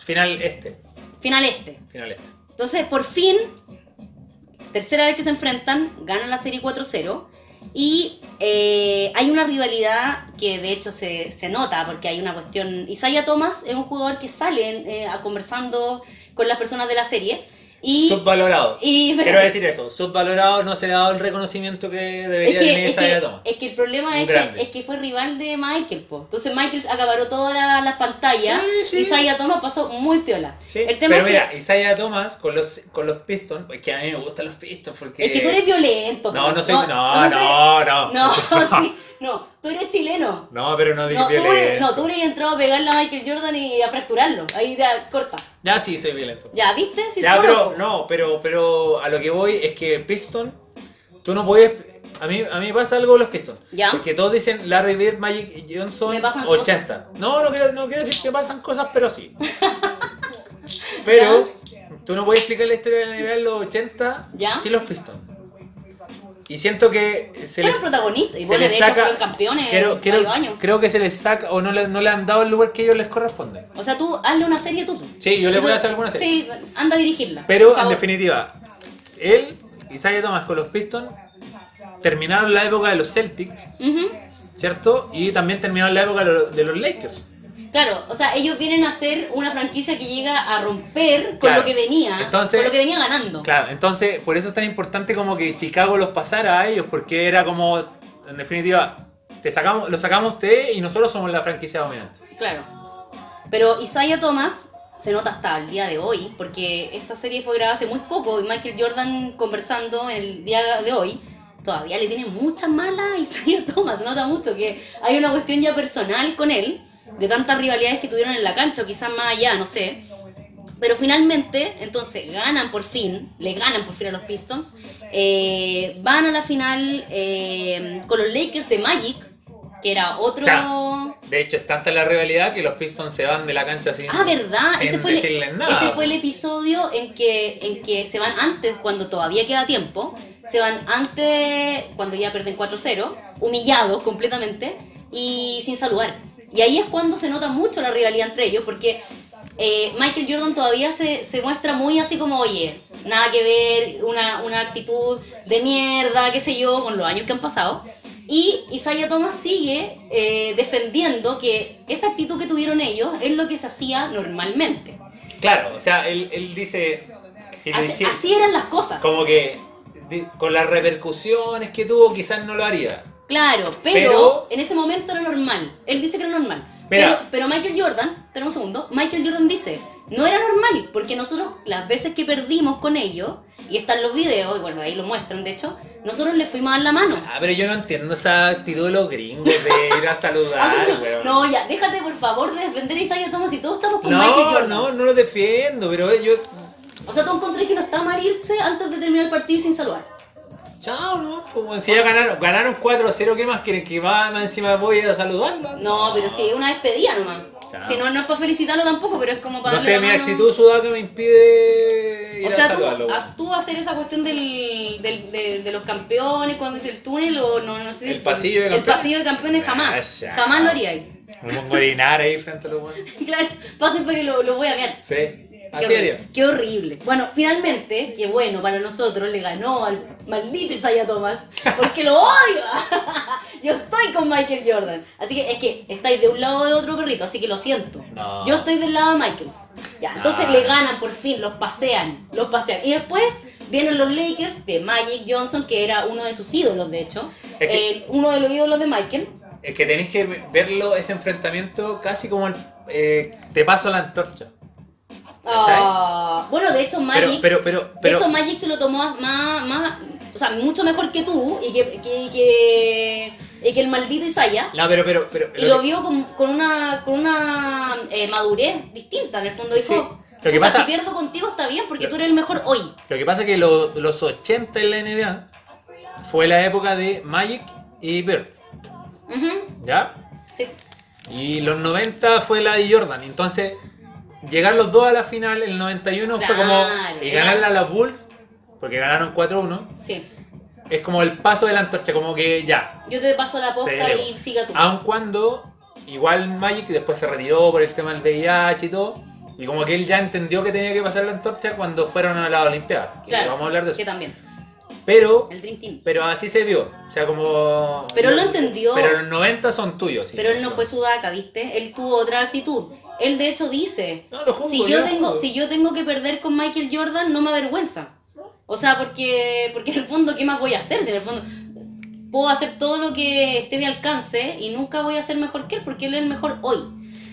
S2: Final este.
S1: final este.
S2: Final este.
S1: Entonces, por fin, tercera vez que se enfrentan, ganan la serie 4-0. Y eh, hay una rivalidad que de hecho se, se nota porque hay una cuestión. Isaiah Thomas es un jugador que sale eh, conversando con las personas de la serie. Y,
S2: Subvalorado.
S1: y-
S2: Quiero decir eso, subvalorado, no se le ha dado el reconocimiento que
S1: es
S2: debería
S1: que,
S2: tener
S1: es, que,
S2: Thomas.
S1: es que el problema es que, es que fue rival de Michael. Po. Entonces Michael acaparó todas la- las pantallas.
S2: Sí, sí.
S1: Isaiah Thomas pasó muy piola.
S2: Sí,
S1: El tema
S2: pero
S1: es,
S2: mira,
S1: que,
S2: Isaiah Thomas con los, con los Pistons, es que a mí me gustan los Pistons porque...
S1: es que tú eres violento.
S2: No, no soy... No, no,
S1: tú
S2: no.
S1: eres- No, sí, no, tú eres chileno.
S2: No, pero no digo
S1: No tú,
S2: violento.
S1: no, tú hubieras entrado a pegarle a Michael Jordan y a fracturarlo. Ahí ya, corta.
S2: Ya sí, soy violento.
S1: Ya, ¿viste? Si
S2: Ya, pero no, pero, pero a lo que voy es que Piston, tú no puedes. A mí, a mí me pasa algo con los Pistons.
S1: Ya.
S2: Porque todos dicen Larry Bird, Magic Johnson,
S1: Me pasan
S2: 80. No, no quiero, no quiero decir que pasan cosas, pero sí. pero tú no puedes explicar la historia de la NBA en los 80
S1: Ya.
S2: sin los Pistons. Y siento que se les,
S1: protagonistas, y
S2: se les
S1: de hecho
S2: saca.
S1: fueron campeones
S2: creo, creo-
S1: años.
S2: creo que se les saca o no le, no le han dado el lugar que a ellos les corresponde.
S1: O sea, tú hazle una serie tú.
S2: Sí, yo le voy a hacer alguna serie.
S1: Sí, anda a dirigirla.
S2: Pero en definitiva, él, Isaiah Thomas con los Pistons, terminaron la época de los Celtics,
S1: Ujú.
S2: ¿cierto? Y también terminaron la época de los Lakers.
S1: Claro, o sea, ellos vienen a ser una franquicia que llega a romper con
S2: Claro.
S1: lo que venía,
S2: Entonces-
S1: con lo que venía ganando.
S2: Claro, entonces por eso es tan importante como que Chicago los pasara a ellos, porque era como, en definitiva, te sacamos, lo sacamos usted y nosotros somos la franquicia dominante.
S1: Claro. Pero Isaiah Thomas se nota hasta el día de hoy, porque esta serie fue grabada hace muy poco y Michael Jordan conversando en el día de hoy, todavía le tiene mucha mala a Isaiah Thomas. Se nota mucho que hay una cuestión ya personal con él, de tantas rivalidades que tuvieron en la cancha, o quizás más allá, no sé. Pero finalmente, entonces ganan por fin, le ganan por fin a los Pistons, eh, van a la final eh, con los Lakers de Magic, que era otro...
S2: O sea, de hecho, es tanta la rivalidad que los Pistons se van de la cancha sin,
S1: Ah, ¿verdad?
S2: sin
S1: Ese fue, el,
S2: nada.
S1: ese fue el episodio en que, en que se van antes, cuando todavía queda tiempo, se van antes, cuando ya pierden 4-0, humillados completamente y sin saludar. Y ahí es cuando se nota mucho la rivalidad entre ellos, porque eh, Michael Jordan todavía se, se muestra muy así como, oye, nada que ver, una, una actitud de mierda, qué sé yo, con los años que han pasado. Y Isaiah Thomas sigue eh, defendiendo que esa actitud que tuvieron ellos es lo que se hacía normalmente.
S2: Claro, o sea, él, él dice que si
S1: Así, así eran las cosas.
S2: como que con las repercusiones que tuvo quizás no lo haría.
S1: Claro, pero,
S2: Pero-
S1: en ese momento era normal. Él dice que era normal. Pero, pero Michael Jordan, espera un segundo, Michael Jordan dice, no era normal, porque nosotros las veces que perdimos con ellos, y están los videos, y bueno, ahí lo muestran de hecho, nosotros le fuimos a dar la mano.
S2: Ah, pero yo no entiendo esa actitud de los gringos de ir a saludar,
S1: que,
S2: weón.
S1: no, ya, déjate por favor de defender a Isaiah Thomas y todos estamos con Michael
S2: no,
S1: Jordan.
S2: no, no lo defiendo, pero yo...
S1: O sea, tú encontrás que no está mal irse antes de terminar el partido sin saludar.
S2: Chao, no, pues, si ya ganaron, ganaron 4-0, ¿qué más quieren? ¿Que más, más encima voy a saludarlo?
S1: No, pero sí, es una despedida nomás.
S2: Chao.
S1: Si no, no es para felicitarlo tampoco, pero es como para
S2: No sé, mi
S1: mano.
S2: actitud sudaca me impide ir
S1: O
S2: a
S1: sea, tú,
S2: saludarlo.
S1: has- tú hacer esa cuestión del, del- de, de los campeones cuando es el túnel o no, no sé.
S2: El pasillo de
S1: El
S2: campeones.
S1: pasillo de campeones jamás.
S2: Ah,
S1: jamás lo haría ahí.
S2: Pongo a orinar ahí frente a los weones.
S1: claro, pasen porque lo, lo voy a ver.
S2: Sí,
S1: Qué
S2: así
S1: horrible,
S2: haría.
S1: Qué horrible. Bueno, finalmente, qué bueno para nosotros, le ganó al maldito Isaiah Thomas, porque lo odio. Yo estoy con Michael Jordan. Así que es que estáis de un lado o de otro perrito, así que lo siento.
S2: No.
S1: Yo estoy del lado de Michael. Ya, entonces
S2: No.
S1: le ganan por fin, los pasean, los pasean. Y después vienen los Lakers de Magic Johnson, que era uno de sus ídolos, de hecho.
S2: Es que-
S1: Eh, uno de los ídolos de Michael.
S2: Es que tenéis que verlo, ese enfrentamiento, casi como el, eh, te paso la antorcha.
S1: Ah, bueno, de hecho, Magic.
S2: Pero, pero, pero,
S1: De hecho, Magic se lo tomó más, más, o sea, mucho mejor que tú y que, que, que, y que el maldito Isaiah.
S2: no, pero, pero, pero,
S1: Y lo vio con, con una, con una eh, madurez distinta. En el fondo dijo,
S2: Sí. Lo que
S1: "Puta,
S2: pasa-
S1: si pierdo contigo está bien porque tú eres el mejor hoy.
S2: lo que pasa es que lo- los 80 en la NBA fue la época de Magic y Bird, ¿ya?
S1: Sí.
S2: Y los 90 fue la de Jordan. Entonces, llegar los dos a la final, el 91 fue como.
S1: Claro,
S2: Y
S1: era-
S2: ganarle a los Bulls, porque ganaron 4-1,
S1: Sí.
S2: es como el paso de la antorcha, como que ya.
S1: Yo te paso la posta y siga tú.
S2: Aun cuando, igual Magic después se retiró por el tema del VIH y todo, Y como que él ya entendió que tenía que pasar la antorcha cuando fueron a la Olimpiada. Que
S1: Claro,
S2: vamos a hablar de eso.
S1: que también.
S2: Pero,
S1: El Dream Team.
S2: pero así se vio. O sea, como.
S1: Pero él lo entendió.
S2: Pero los 90 son tuyos. sí.
S1: Pero él no fue sudaca, ¿viste? Él tuvo otra actitud. Él de hecho dice,
S2: No,
S1: si
S2: yo
S1: tengo si yo tengo que perder con Michael Jordan, no me avergüenza. O sea, porque porque en el fondo ¿qué más voy a hacer? Si en el fondo puedo hacer todo lo que esté a mi alcance y nunca voy a ser mejor que él porque él es el mejor hoy.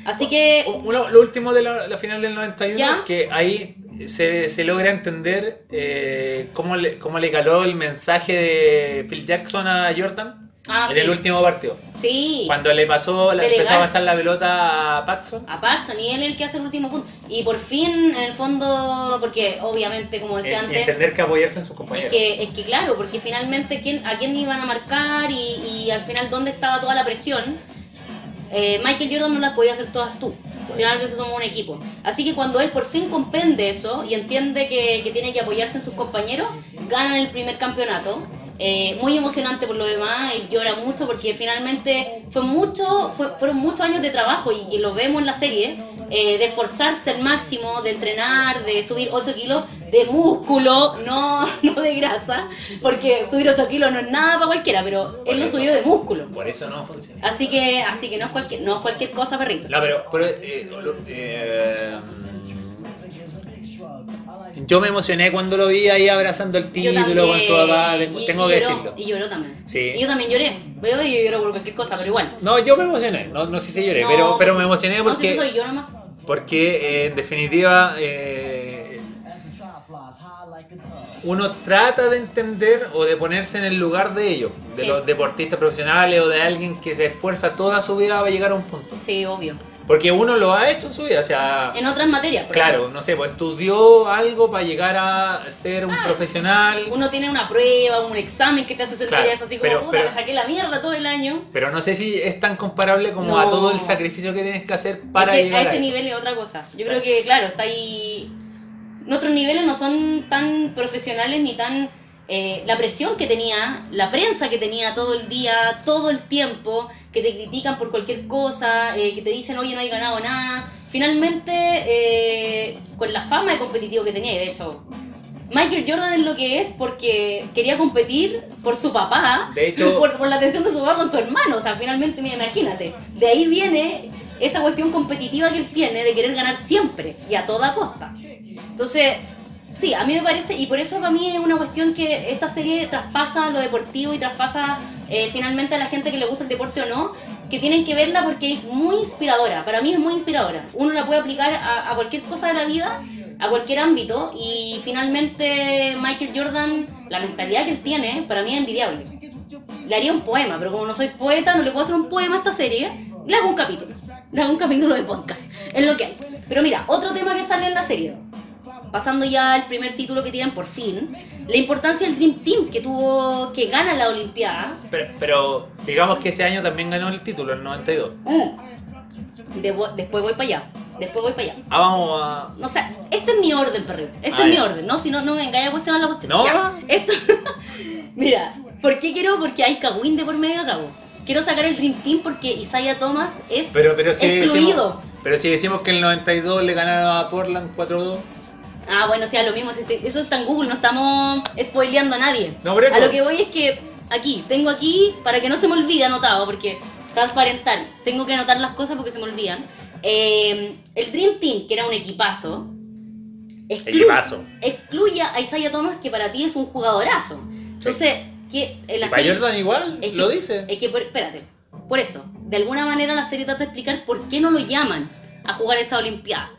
S1: Así que
S2: Uno- lo último de la, la final del 91,
S1: ¿Ya?
S2: que ahí se, se logra entender eh, cómo, le, cómo le caló el mensaje de Phil Jackson a Jordan
S1: Ah,
S2: en
S1: sí.
S2: el último partido.
S1: sí,
S2: Cuando le pasó,
S1: Delegar.
S2: empezó a pasar la pelota a Patson.
S1: a Paxson y él es el que hace el último punto. Y por fin, en el fondo, porque obviamente, como decía antes,
S2: entender que apoyarse en sus
S1: Es
S2: compañeros.
S1: que, es que claro, porque finalmente quién, a quién iban a marcar y, y al final dónde estaba toda la presión. Eh, Michael Jordan no las podía hacer todas tú. Al final nosotros somos un equipo. Así que cuando él por fin comprende eso y entiende que, que tiene que apoyarse en sus compañeros, ganan el primer campeonato. Eh, muy emocionante por lo demás, él llora mucho porque finalmente fue mucho, fue- fueron muchos años de trabajo y que lo vemos en la serie, eh, de esforzarse al máximo, de entrenar, de subir 8 kilos de músculo, no, no de grasa, porque subir 8 kilos no es nada para cualquiera, pero él lo subió de músculo.
S2: Por eso no funciona.
S1: Así que, así que no es cualquier, no es cualquier cosa, perrito.
S2: No, pero, pero, eh, eh, yo me emocioné cuando lo vi ahí abrazando el título con su papá, tengo,
S1: y-
S2: tengo
S1: y
S2: que
S1: lloró,
S2: decirlo.
S1: Y lloró también.
S2: Sí.
S1: Y yo también lloré. Veo yo lloro por cualquier cosa, pero igual.
S2: No, yo me emocioné, no, no sé si lloré,
S1: No,
S2: pero, pero me emocioné
S1: no,
S2: porque...
S1: si soy yo nomás.
S2: Porque eh, en definitiva eh, uno trata de entender o de ponerse en el lugar de ellos, de
S1: Sí.
S2: los deportistas profesionales o de alguien que se esfuerza toda su vida para llegar a un punto.
S1: Sí, obvio.
S2: Porque uno lo ha hecho en su vida, o sea,
S1: En otras materias. por
S2: claro, no sé, pues estudió algo para llegar a ser un profesional,
S1: Uno tiene una prueba, un examen que te hace sentir
S2: Claro,
S1: eso, así como,
S2: pero-
S1: puta,
S2: pero-
S1: me saqué la mierda todo el año.
S2: pero no sé si es tan comparable como a todo el sacrificio que tienes que hacer para llegar
S1: a
S2: a,
S1: ese
S2: eso.
S1: nivel es otra cosa. Yo creo que, claro, está ahí. Nuestros niveles no son tan profesionales ni tan. eh, la presión que tenía, la prensa que tenía todo el día, todo el tiempo, que te critican por cualquier cosa, eh, que te dicen, oye, no hay ganado nada. Finalmente, eh, con la fama de competitivo que tenía, y de hecho, Michael Jordan es lo que es porque quería competir por su papá,
S2: De hecho-
S1: por, por la atención de su papá con su hermano. O sea, finalmente, mira, imagínate, de ahí viene esa cuestión competitiva que él tiene de querer ganar siempre y a toda costa. Entonces, sí, a mí me parece, y por eso para mí es una cuestión que esta serie traspasa lo deportivo y traspasa eh, finalmente a la gente que le gusta el deporte o no, que tienen que verla porque es muy inspiradora. Para mí es muy inspiradora. Uno la puede aplicar a, a cualquier cosa de la vida, a cualquier ámbito, y finalmente Michael Jordan, la mentalidad que él tiene, para mí es envidiable. Le haría un poema, pero como no soy poeta, no le puedo hacer un poema a esta serie. Le hago un capítulo. Le hago un capítulo de podcast. Es lo que hay. Pero mira, otro tema que sale en la serie. Pasando ya al primer título que tienen por fin. La importancia del Dream Team que tuvo, que gana la Olimpiada.
S2: Pero, pero digamos que ese año también ganó el título, el 92.
S1: Mm. Debo- después voy para allá. Después voy para allá.
S2: Ah, vamos a...
S1: No sé, este es mi orden, perrito. Este
S2: Ah,
S1: es mi
S2: ya.
S1: orden, ¿no? Si no, no me vengáis a cuestionar la cuestión.
S2: No.
S1: Ya, Esto. Mira, ¿por qué quiero? Porque hay Kawin de por medio a cabo. Quiero sacar el Dream Team porque Isaiah Thomas es
S2: Pero, pero, si
S1: excluido.
S2: decimos, pero si decimos que el 92 le ganaron a Portland 4-2.
S1: Ah, bueno, sea lo mismo. Eso está en Google, no estamos spoileando a nadie.
S2: No, por eso.
S1: A lo que voy es que aquí, tengo aquí, para que no se me olvide anotado, porque transparentar, tengo que anotar las cosas porque se me olvidan. Eh, el Dream Team, que era un equipazo, exclu-
S2: Equipazo.
S1: excluye a Isaiah Thomas, que para ti es un jugadorazo. Entonces, que en la serie-
S2: Jordan igual,
S1: es que-
S2: lo dice.
S1: Es que, espérate, por eso, de alguna manera la serie trata de explicar por qué no lo llaman a jugar esa Olimpiada.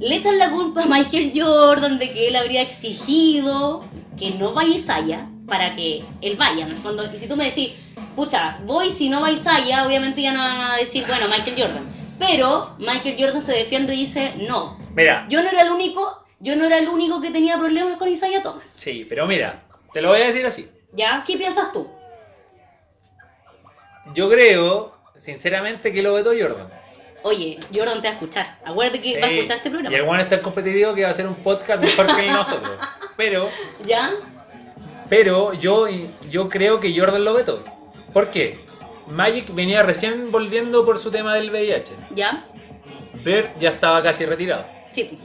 S1: Le echan la culpa a Michael Jordan de que él habría exigido que no vaya Isaiah para que él vaya, en el fondo. Y si tú me decís, pucha, voy si no va Isaiah, obviamente ya no van a decir, bueno, Michael Jordan. Pero Michael Jordan se defiende y dice, no,
S2: Mira,
S1: yo no era el único, yo no era el único que tenía problemas con Isaiah Thomas.
S2: sí, pero mira, te lo voy a decir así.
S1: ¿Ya? ¿Qué piensas tú?
S2: Yo creo, sinceramente, que lo vetó Jordan.
S1: Oye, Jordan te va a escuchar. Acuérdate que va a
S2: Sí.
S1: escuchar este programa.
S2: Y el bueno es tan competitivo que va a hacer un podcast mejor que el nosotros. Pero,
S1: ¿Ya?
S2: pero yo, yo creo que Jordan lo vetó. ¿Por qué? Magic venía recién volviendo por su tema del VIH.
S1: ¿Ya?
S2: Bert ya estaba casi retirado.
S1: Sí.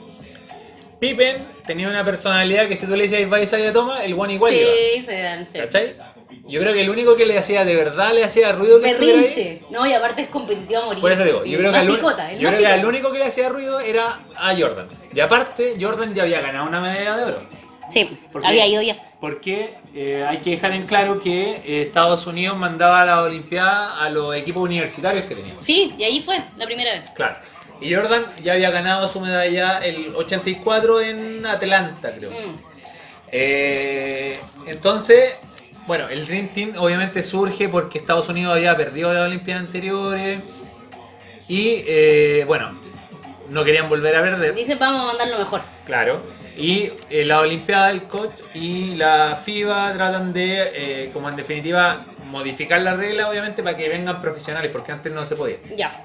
S2: Pippen tenía una personalidad que si tú le decías Isaiah Thomas, el one igual iba.
S1: Sí, se dan. sí.
S2: ¿Cachai? Yo creo que el único que le hacía de verdad le hacía ruido que.
S1: Berrinche. No, y aparte es competitivo a morir.
S2: Por eso digo,
S1: sí.
S2: yo creo que, al, un-
S1: picota, el
S2: yo
S1: más
S2: creo que al
S1: picota.
S2: único que le hacía ruido era a Jordan. Y aparte, Jordan ya había ganado una medalla de oro.
S1: Sí,
S2: Porque-
S1: había ido ya.
S2: Porque eh, hay que dejar en claro que eh, Estados Unidos mandaba a la Olimpiada a los equipos universitarios que teníamos.
S1: Sí, y ahí fue, la primera vez.
S2: Claro. Y Jordan ya había ganado su medalla el 84 en Atlanta, creo.
S1: Mm.
S2: Eh, entonces, bueno, el Dream Team obviamente surge porque Estados Unidos había perdido las Olimpiadas anteriores. Y eh, bueno, no querían volver a perder.
S1: Dice, vamos a mandar lo mejor.
S2: Claro. Y eh, la Olimpiada del coach y la FIBA tratan de, eh, como en definitiva, modificar la regla, obviamente, para que vengan profesionales, porque antes no se podía.
S1: Ya.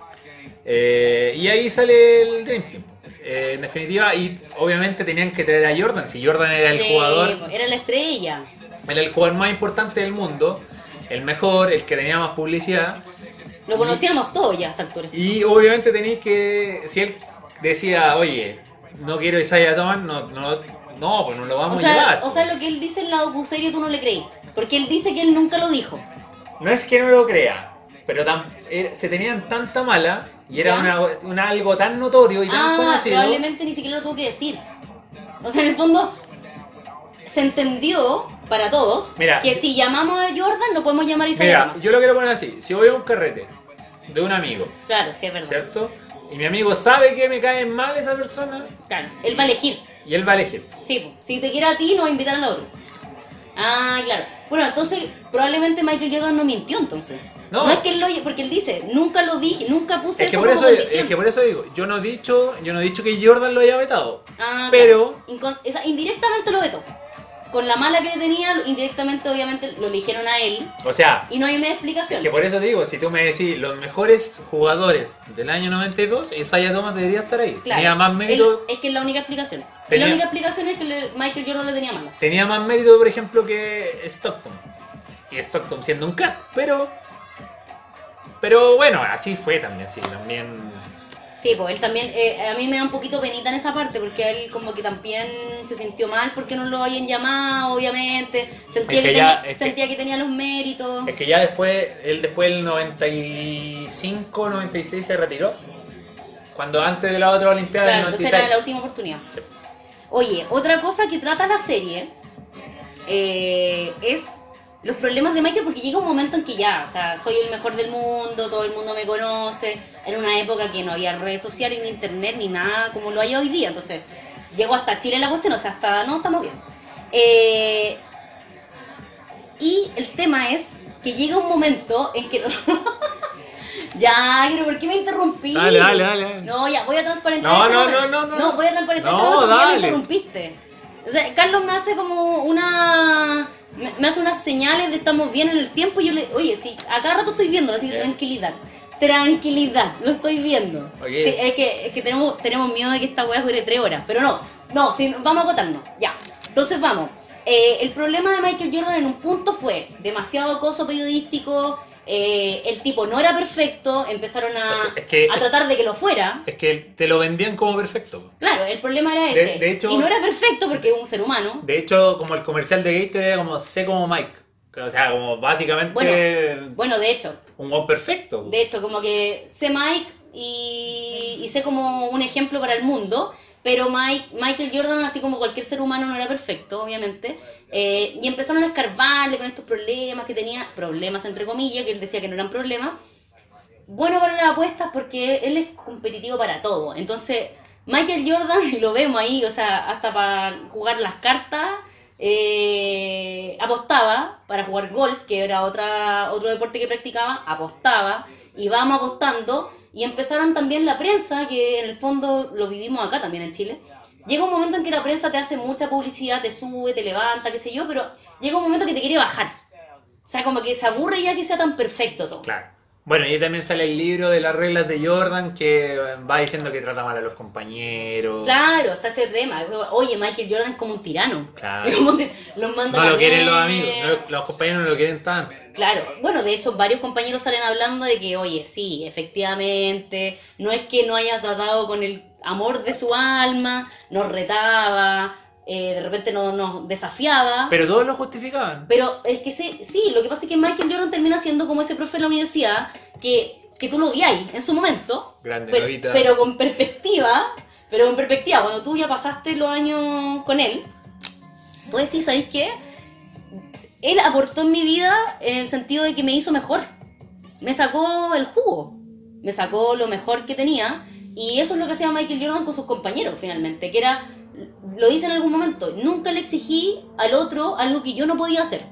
S2: Eh, y ahí sale el Dream Team. Eh, en definitiva, y obviamente tenían que traer a Jordan. Si Jordan era el
S1: Sí,
S2: jugador,
S1: Era la estrella.
S2: era el jugador más importante del mundo, el mejor, el que tenía más publicidad.
S1: Lo conocíamos todos ya a esa altura.
S2: Y obviamente tenéis que, si él decía, oye, no quiero Isaiah Thomas, no, no, no, pues no lo
S1: O
S2: vamos a llevar.
S1: o sea, lo que él dice en la docuserie tú no le creí. Porque él dice que él nunca lo dijo.
S2: No es que no lo crea, pero tan- era- se tenían tanta mala y era una, una- algo tan notorio y tan
S1: Ah,
S2: conocido.
S1: probablemente ni siquiera lo tuvo que decir. O sea, en el fondo, se entendió para todos
S2: Mira,
S1: que si llamamos a Jordan no podemos llamar a Isaiah
S2: Mira, yo lo quiero poner así. Si voy a un carrete de un amigo,
S1: Claro, sí, es verdad.
S2: ¿cierto? Y mi amigo sabe que me cae mal esa persona
S1: Claro, él va a elegir.
S2: y él va a elegir.
S1: Sí, pues, si te quiere a ti, no va a invitar al otro. Ah, claro. Bueno, entonces probablemente Michael Jordan no mintió entonces.
S2: No.
S1: No, es que él lo porque él dice, nunca lo dije, nunca puse
S2: Es que,
S1: eso
S2: por
S1: como
S2: eso,
S1: condición.
S2: es que por eso digo, yo no he dicho, yo no he dicho que Jordan lo haya vetado.
S1: Ah,
S2: pero
S1: claro. Indirectamente lo vetó. Con la mala que tenía, indirectamente obviamente lo eligieron a él
S2: o sea,
S1: y no hay más explicación.
S2: que por eso digo, si tú me decís los mejores jugadores del año 92, Isaiah Thomas debería estar ahí.
S1: Claro.
S2: Tenía más mérito,
S1: Él- es que es la única explicación.
S2: Tenía-
S1: La única explicación es que le- Michael Jordan le tenía mala.
S2: tenía más mérito, por ejemplo, que Stockton. Y Stockton siendo un crack, pero pero bueno, así fue también, sí, también
S1: Sí, pues él también, eh, a mí me da un poquito penita en esa parte, porque él como que también se sintió mal porque no lo habían llamado, obviamente. Sentía,
S2: Es
S1: que,
S2: que ya-
S1: tenía,
S2: que-
S1: sentía que tenía los méritos.
S2: Es que ya después, él después del 95, 96 se retiró. Cuando antes de la otra Olimpiada
S1: Claro,
S2: del
S1: entonces
S2: 96.
S1: era la última oportunidad.
S2: Sí.
S1: Oye, otra cosa que trata la serie eh, es los problemas de Michael porque llega un momento en que ya, o sea, soy el mejor del mundo, todo el mundo me conoce, era una época que no había redes sociales, ni internet, ni nada como lo hay hoy día, entonces llegó hasta Chile la cuestión, o sea, hasta, no, estamos bien. Eh, y el tema es que llega un momento en que... ya, pero ¿por qué me interrumpí?
S2: Dale, dale, dale, dale.
S1: No, ya, voy a transparentar
S2: No,
S1: este
S2: no, no, no, no.
S1: No, voy a transparentar
S2: No,
S1: este porque ya me
S2: dale.
S1: interrumpiste. O sea, Carlos me hace como una... Me, hace unas señales de estamos bien en el tiempo y yo le... Oye, sí, a cada rato estoy viendo, así que tranquilidad. Tranquilidad, lo estoy viendo. Sí, es que, es que tenemos, tenemos miedo de que esta weá dure tres horas, pero no, no, sí, vamos a agotarnos, ya. Entonces vamos. Eh, el problema de Michael Jordan en un punto fue demasiado acoso periodístico, eh, el tipo no era perfecto, empezaron a,
S2: O sea, es que-
S1: a tratar de que lo fuera.
S2: Es que te lo vendían como perfecto.
S1: Claro, el problema era
S2: De-
S1: ese.
S2: de hecho-
S1: y no era perfecto porque es un ser humano.
S2: De hecho, como el comercial de Gator era como sé como Mike. O sea, como básicamente
S1: Bueno, bueno, de hecho,
S2: un gol perfecto.
S1: De hecho, como que sé Mike y, y sé como un ejemplo para el mundo, pero Michael Jordan, así como cualquier ser humano, no era perfecto, obviamente. Eh, y empezaron a escarbarle con estos problemas que tenía, problemas entre comillas, que él decía que no eran problemas. Bueno para las apuestas porque él es competitivo para todo. Entonces, Michael Jordan, y lo vemos ahí, o sea, hasta para jugar las cartas, eh, apostaba para jugar golf, que era otra, otro deporte que practicaba, apostaba, y vamos apostando, y empezaron también la prensa, que en el fondo lo vivimos acá también en Chile. Llega un momento en que la prensa te hace mucha publicidad, te sube, te levanta, qué sé yo, pero llega un momento que te quiere bajar. O sea, como que se aburre ya que sea tan perfecto todo.
S2: Claro. Bueno, y también sale el libro de las reglas de Jordan que va diciendo que trata mal a los compañeros.
S1: Claro, está ese tema. Oye, Michael Jordan es como un tirano.
S2: Claro.
S1: Los manda
S2: No lo quieren los amigos, no- los compañeros no lo quieren tanto.
S1: Claro, bueno, de hecho varios compañeros salen hablando de que, oye, sí, efectivamente, no es que no hayas tratado con el amor de su alma, nos retaba, eh, de repente no- nos desafiaba.
S2: Pero todos lo justificaban.
S1: Pero es que sí, sí, lo que pasa es que Michael Jordan termina siendo como ese profe de la universidad que, que tú lo odiáis en su momento.
S2: Grande
S1: pero,
S2: Novita.
S1: pero con perspectiva, pero con perspectiva, cuando tú ya pasaste los años con él, tú decís, ¿sabéis qué? Él aportó en mi vida en el sentido de que me hizo mejor. Me sacó el jugo. Me sacó lo mejor que tenía. Y eso es lo que hacía Michael Jordan con sus compañeros, finalmente. Que era, lo hice en algún momento, nunca le exigí al otro algo que yo no podía hacer.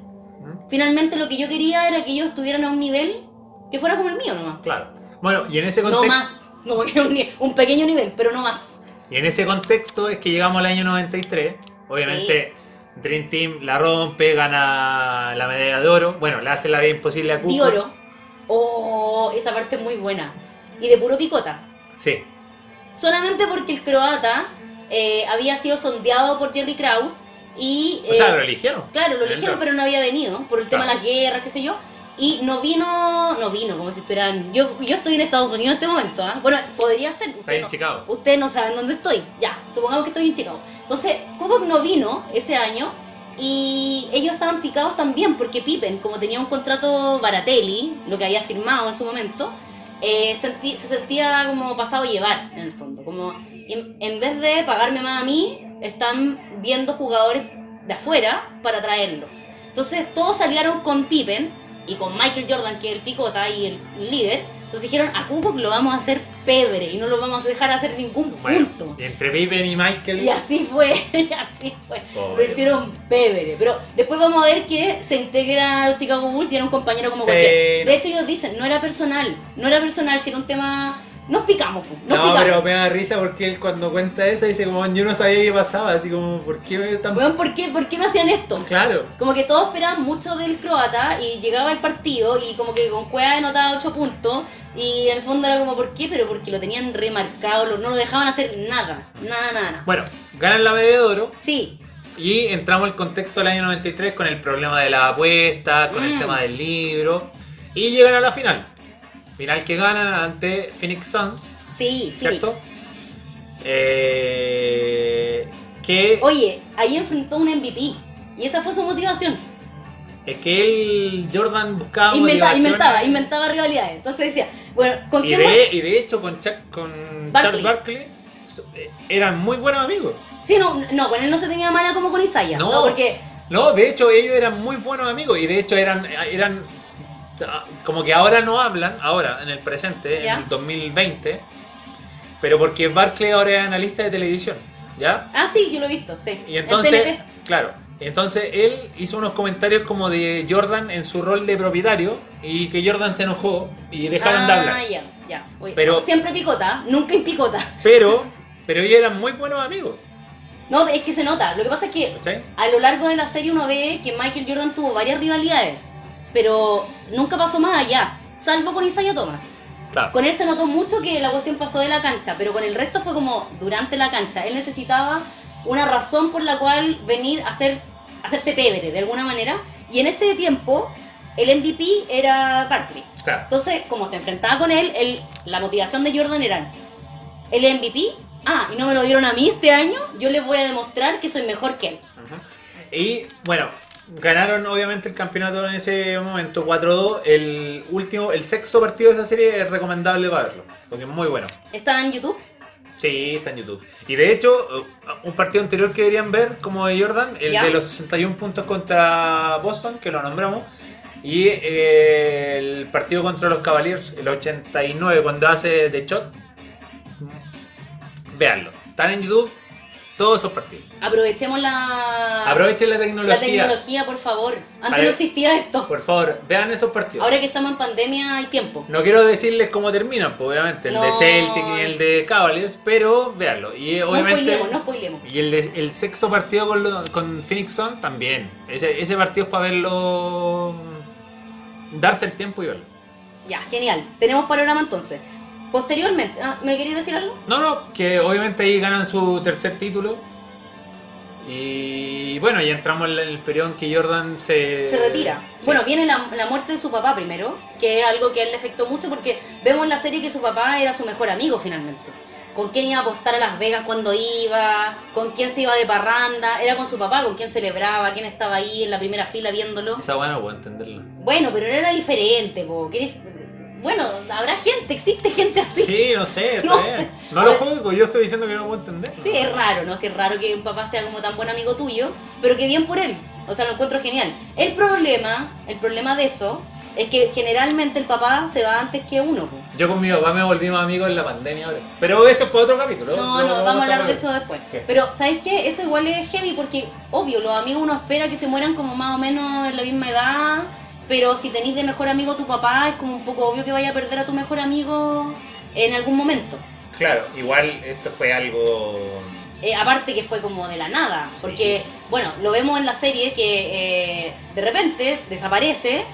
S1: Finalmente lo que yo quería era que ellos estuvieran a un nivel que fuera como el mío nomás.
S2: Claro. Bueno, y en ese
S1: No
S2: contexto.
S1: más. Como que un, pequeño nivel, pero no más.
S2: Y en ese contexto es que llegamos al año 93. Obviamente, Dream Team la rompe, gana la medalla de oro. Bueno, le hace la vida imposible a Cuco.
S1: Di oro. Oh, esa parte es muy buena. Y de puro picota.
S2: Sí.
S1: Solamente porque el croata eh, había sido sondeado por Jerry Krause y...
S2: O sea,
S1: eh,
S2: lo eligieron.
S1: Claro, lo eligieron, pero no había venido por el tema de las guerras, qué sé yo. Y no vino, no vino, como si estuvieran. Yo, yo estoy en Estados Unidos en este momento, ¿ah? Bueno, podría ser.
S2: Está en
S1: no,
S2: Chicago.
S1: Ustedes no saben dónde estoy. Ya, supongamos que estoy en Chicago. Entonces, Kukoc no vino ese año y ellos estaban picados también porque Pippen, como tenía un contrato Baratelli, lo que había firmado en su momento, eh, sentí- se sentía como pasado a llevar en el fondo. Como en, en vez de pagarme más a mí, están viendo jugadores de afuera para traerlo. Entonces todos salieron con Pippen y con Michael Jordan, que es el picota y el líder. Entonces dijeron, a Kukoc lo vamos a hacer pebre y no lo vamos a dejar hacer ningún punto.
S2: entre Pippen y Michael.
S1: Y así fue, y así fue. Lo hicieron pebre. Pero después vamos a ver que se integra a los Chicago Bulls y era un compañero como
S2: Sí,
S1: cualquier.
S2: no.
S1: De hecho, ellos dicen, no era personal. No era personal, si era un tema. Nos picamos, pu, nos
S2: No,
S1: picamos.
S2: pero me da risa porque él cuando cuenta eso dice como yo no sabía qué pasaba, así como ¿por qué me tan
S1: Weón, ¿por qué, ¿por qué me hacían esto?
S2: claro?
S1: Como que todos esperaban mucho del croata y llegaba el partido y como que con Cueva anotaba 8 puntos y en el fondo era como, ¿por qué? Pero porque lo tenían remarcado, lo- no lo dejaban hacer nada, nada, nada. nada.
S2: Bueno, ganan la medalla de oro
S1: Sí,
S2: y entramos al contexto del año 93 con el problema de la apuesta, con el
S1: Mm.
S2: tema del libro y llegan a la final. Final que ganan ante Phoenix Suns,
S1: sí,
S2: ¿cierto? Eh, que
S1: Oye, ahí enfrentó un MVP y esa fue su motivación.
S2: es que él Jordan buscaba
S1: Inventa-
S2: motivación
S1: inventaba, inventaba rivalidades. Entonces decía, bueno, ¿con
S2: y
S1: qué
S2: de, y de hecho con Chuck, con. Charles Barkley eh, eran muy buenos amigos.
S1: Sí, no, no, con él no se tenía mala como con Isaiah.
S2: No.
S1: No, porque
S2: No, de hecho ellos eran muy buenos amigos y de hecho eran, eran como que ahora no hablan, ahora en el presente,
S1: Ya.
S2: en el 2020, pero porque Barclay ahora es analista de televisión, ¿ya?
S1: Ah, sí, yo lo he visto, sí.
S2: Y
S1: En
S2: entonces, claro, entonces él hizo unos comentarios como de Jordan en su rol de propietario y que Jordan se enojó y dejaron de hablar.
S1: Ah, ya, ya. Oye,
S2: Pero-
S1: siempre picota, nunca en picota.
S2: Pero, pero ellos eran muy buenos amigos,
S1: No, es que se nota. Lo que pasa es que a lo largo de la serie uno ve que Michael Jordan tuvo varias rivalidades, pero nunca pasó más allá, salvo con Isaiah Thomas.
S2: Claro.
S1: Con él se notó mucho que la cuestión pasó de la cancha, pero con el resto fue como durante la cancha. Él necesitaba una razón por la cual venir a hacer, hacerte pebre de alguna manera, y en ese tiempo el MVP era Barkley.
S2: Claro.
S1: Entonces, como se enfrentaba con él, él- la motivación de Jordan era el MVP. Ah, y no me lo dieron a mí este año, yo les voy a demostrar que soy mejor que él.
S2: Ajá. Y bueno, ganaron obviamente el campeonato en ese momento 4-2. El último, el sexto partido de esa serie es recomendable para verlo, porque es muy bueno.
S1: ¿Estaba en YouTube?
S2: Sí, está en YouTube. Y de hecho, uh, un partido anterior que deberían ver, como de Jordan, el de los 61 puntos contra Boston, que lo nombramos. Y eh, el partido contra los Cavaliers, el 89, cuando hace de shot. Veanlo. Están en YouTube todos esos partidos.
S1: Aprovechemos la,
S2: Aprovechen la
S1: la
S2: tecnología.
S1: tecnología, por favor. Antes no existía esto.
S2: Por favor, vean esos partidos.
S1: Ahora que estamos en pandemia hay tiempo.
S2: No quiero decirles cómo terminan, pues, obviamente, el de
S1: No.
S2: Celtic y el de Cavaliers, pero véanlo. Y eh,
S1: No
S2: obviamente.
S1: spoilemos, no spoilemos.
S2: Y el, de- el sexto partido con, lo- con Phoenix Sun también. Ese, ese partido es para verlo. Darse el tiempo y verlo.
S1: Ya, genial. Tenemos panorama entonces. Posteriormente, ah, ¿me querías decir algo?
S2: No, no, que obviamente ahí ganan su tercer título. Y bueno, ya entramos en el periodo en que Jordan se...
S1: Se retira.
S2: Sí.
S1: Bueno, viene la, la muerte de su papá primero, que es algo que a él le afectó mucho porque vemos en la serie que su papá era su mejor amigo finalmente. Con quién iba a apostar a Las Vegas cuando iba, con quién se iba de parranda, era con su papá, con quién celebraba, quién estaba ahí en la primera fila viéndolo.
S2: Esa buena no puedo entenderlo.
S1: Bueno, pero era diferente, po. ¿Qué Bueno, habrá gente, existe gente así.
S2: Sí, no sé, está
S1: No
S2: bien.
S1: sé.
S2: No lo juzgo, yo estoy diciendo que no puedo entender.
S1: Sí, es raro, ¿no? Sí, es raro que un papá sea como tan buen amigo tuyo, pero que bien por él. O sea, lo encuentro genial. El problema, el problema de eso, es que generalmente el papá se va antes que uno.
S2: Yo con mi papá me volví más amigo en la pandemia ahora. Pero eso es para otro capítulo.
S1: No,
S2: Lo-
S1: no,
S2: lo
S1: vamos a hablar de eso después.
S2: Sí.
S1: Pero, ¿sabes qué? Eso igual es heavy porque, obvio, los amigos uno espera que se mueran como más o menos en la misma edad, pero si tenéis de mejor amigo tu papá, es como un poco obvio que vaya a perder a tu mejor amigo en algún momento.
S2: Claro, igual esto fue algo...
S1: Eh, aparte que fue como de la nada, porque, bueno, lo vemos en la serie que eh, de repente desaparece,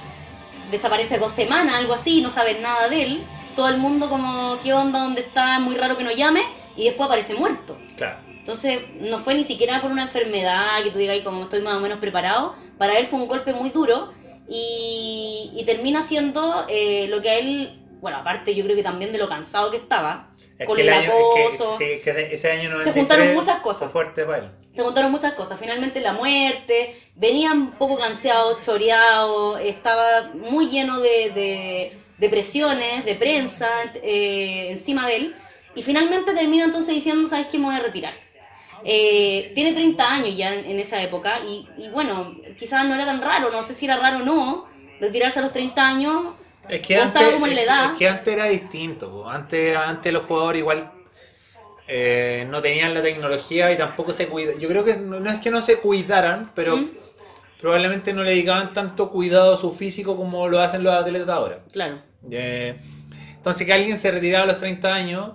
S1: desaparece dos semanas, algo así, no saben nada de él, todo el mundo como, ¿qué onda? ¿Dónde está? Muy raro que no llame, y después aparece muerto.
S2: Claro.
S1: Entonces, no fue ni siquiera por una enfermedad que tú digas, "Ay, como estoy más o menos preparado. Para él fue un golpe muy duro y, y termina siendo eh, lo que a él, bueno, aparte yo creo que también de lo cansado que estaba,
S2: Es
S1: con
S2: que
S1: el
S2: año, es
S1: acoso.
S2: que, sí, que ese, ese año 93
S1: juntaron muchas cosas.
S2: Fue fuerte para él.
S1: Se contaron muchas cosas. Finalmente la muerte, venía un poco cansado, choreado, estaba muy lleno de, de, de presiones, de prensa eh, encima de él. Y finalmente termina entonces diciendo, ¿sabes qué? Me voy a retirar. Eh, tiene 30 años ya en, en esa época y, y bueno, quizás no era tan raro, no sé si era raro o no, retirarse a los 30 años.
S2: Es que, antes,
S1: como en la edad.
S2: es que antes era distinto. po. Antes, antes los jugadores igual eh, no tenían la tecnología y tampoco se cuidaban. Yo creo que no, no es que no se cuidaran, pero
S1: ¿Mm?
S2: probablemente no le dedicaban tanto cuidado a su físico como lo hacen los atletas ahora.
S1: Claro.
S2: Eh, entonces que alguien se retirara a los 30 años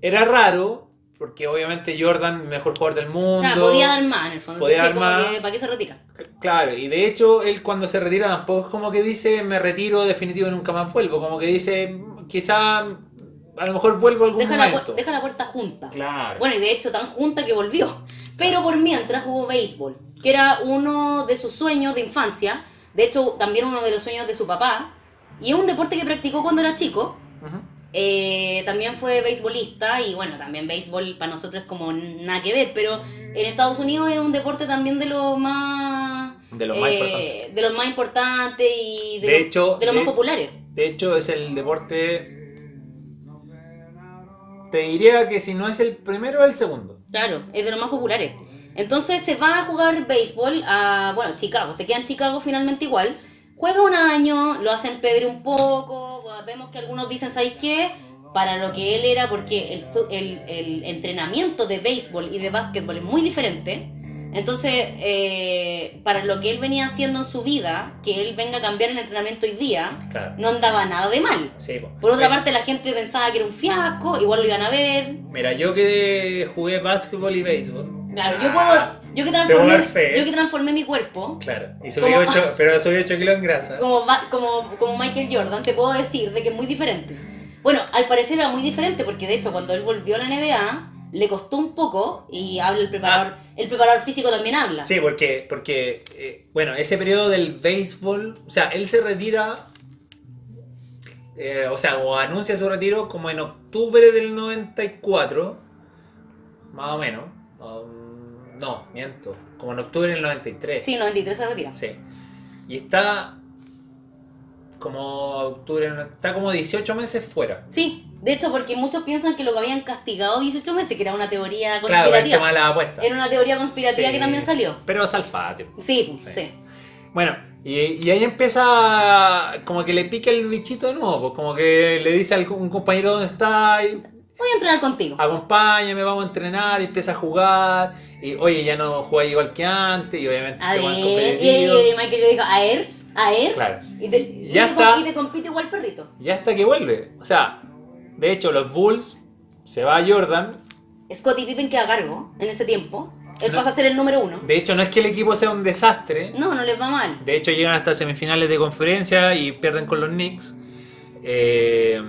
S2: era raro, porque obviamente Jordan, mejor jugador del mundo.
S1: Claro, podía dar más en el fondo.
S2: podía
S1: Entonces,
S2: dar
S1: como
S2: más.
S1: que, ¿para qué se retira?
S2: Claro, y de hecho él cuando se retira tampoco es como que dice me retiro definitivo y nunca más vuelvo, como que dice quizá a lo mejor vuelvo algún
S1: Deja la,
S2: momento.
S1: pu- deja la puerta junta.
S2: Claro.
S1: Bueno, y de hecho tan junta que volvió. Pero por mientras jugó béisbol, que era uno de sus sueños de infancia. De hecho, también uno de los sueños de su papá. Y es un deporte que practicó cuando era chico.
S2: Ujú.
S1: Eh, también fue beisbolista y bueno, también béisbol para nosotros es como nada que ver, pero en Estados Unidos es un deporte también de los más...
S2: De los más
S1: eh,
S2: importantes.
S1: De los más importantes y de,
S2: De
S1: los-
S2: hecho,
S1: de los
S2: de-
S1: más populares.
S2: De hecho es el deporte te diría que si no es el primero es el segundo.
S1: Claro, es de los más populares. Entonces se va a jugar béisbol a, bueno, Chicago. Se queda en Chicago finalmente igual. Juega un año, lo hacen pebre un poco. vemos que algunos dicen, ¿sabéis qué? Para lo que él era, porque el, el, el entrenamiento de béisbol y de básquetbol es muy diferente. Entonces, eh, para lo que él venía haciendo en su vida, que él venga a cambiar el entrenamiento hoy día,
S2: Claro.
S1: no andaba nada de mal.
S2: Sí, po.
S1: Por otra parte, la gente pensaba que era un fiasco, igual lo iban a ver,
S2: Mira, yo que jugué básquetbol y béisbol.
S1: Claro, yo
S2: Ah,
S1: puedo. Yo que transformé, yo que transformé mi cuerpo,
S2: Claro, y subí
S1: Como-
S2: 8, pero subí 8 kilos en grasa.
S1: como, como, como Michael Jordan, te puedo decir de que es muy diferente. Bueno, al parecer era muy diferente porque de hecho cuando él volvió a la NBA le costó un poco y habla el preparador, el preparador físico también habla.
S2: Ah. Sí, porque, porque eh, bueno, ese periodo del béisbol, o sea, él se retira, eh, o sea, o anuncia su retiro como en octubre del 94, más o menos. No, miento, como en octubre del 93.
S1: Sí, 93 se retira.
S2: Sí. Y está como octubre, está como 18 meses fuera.
S1: Sí, de hecho porque muchos piensan que lo que habían castigado 18 meses, que era una teoría
S2: Claro, el tema
S1: conspirativa.
S2: de la apuesta.
S1: era una teoría conspirativa
S2: Sí,
S1: que también salió.
S2: Pero salfate.
S1: Sí, sí.
S2: Sí. Bueno, y, y ahí empieza como que le pica el bichito de nuevo, pues como que le dice a un compañero dónde está, y,
S1: Voy a entrenar contigo.
S2: acompáñame, vamos a entrenar, empieza a jugar, y oye, ya no juega igual que antes, y obviamente
S1: A
S2: te van
S1: ver, y, y Michael le dijo, a Ers, a Ers,
S2: Claro.
S1: y, te, y
S2: Ya
S1: te
S2: está.
S1: y te compite igual perrito.
S2: Y hasta que vuelve. O sea, de hecho, los Bulls se va a Jordan,
S1: Scottie Pippen queda a cargo en ese tiempo. Él
S2: No.
S1: pasa a ser el número uno.
S2: De hecho, no es que el equipo sea un desastre.
S1: No, no les va mal.
S2: De hecho, llegan hasta semifinales de conferencia y pierden con los Knicks. Eh,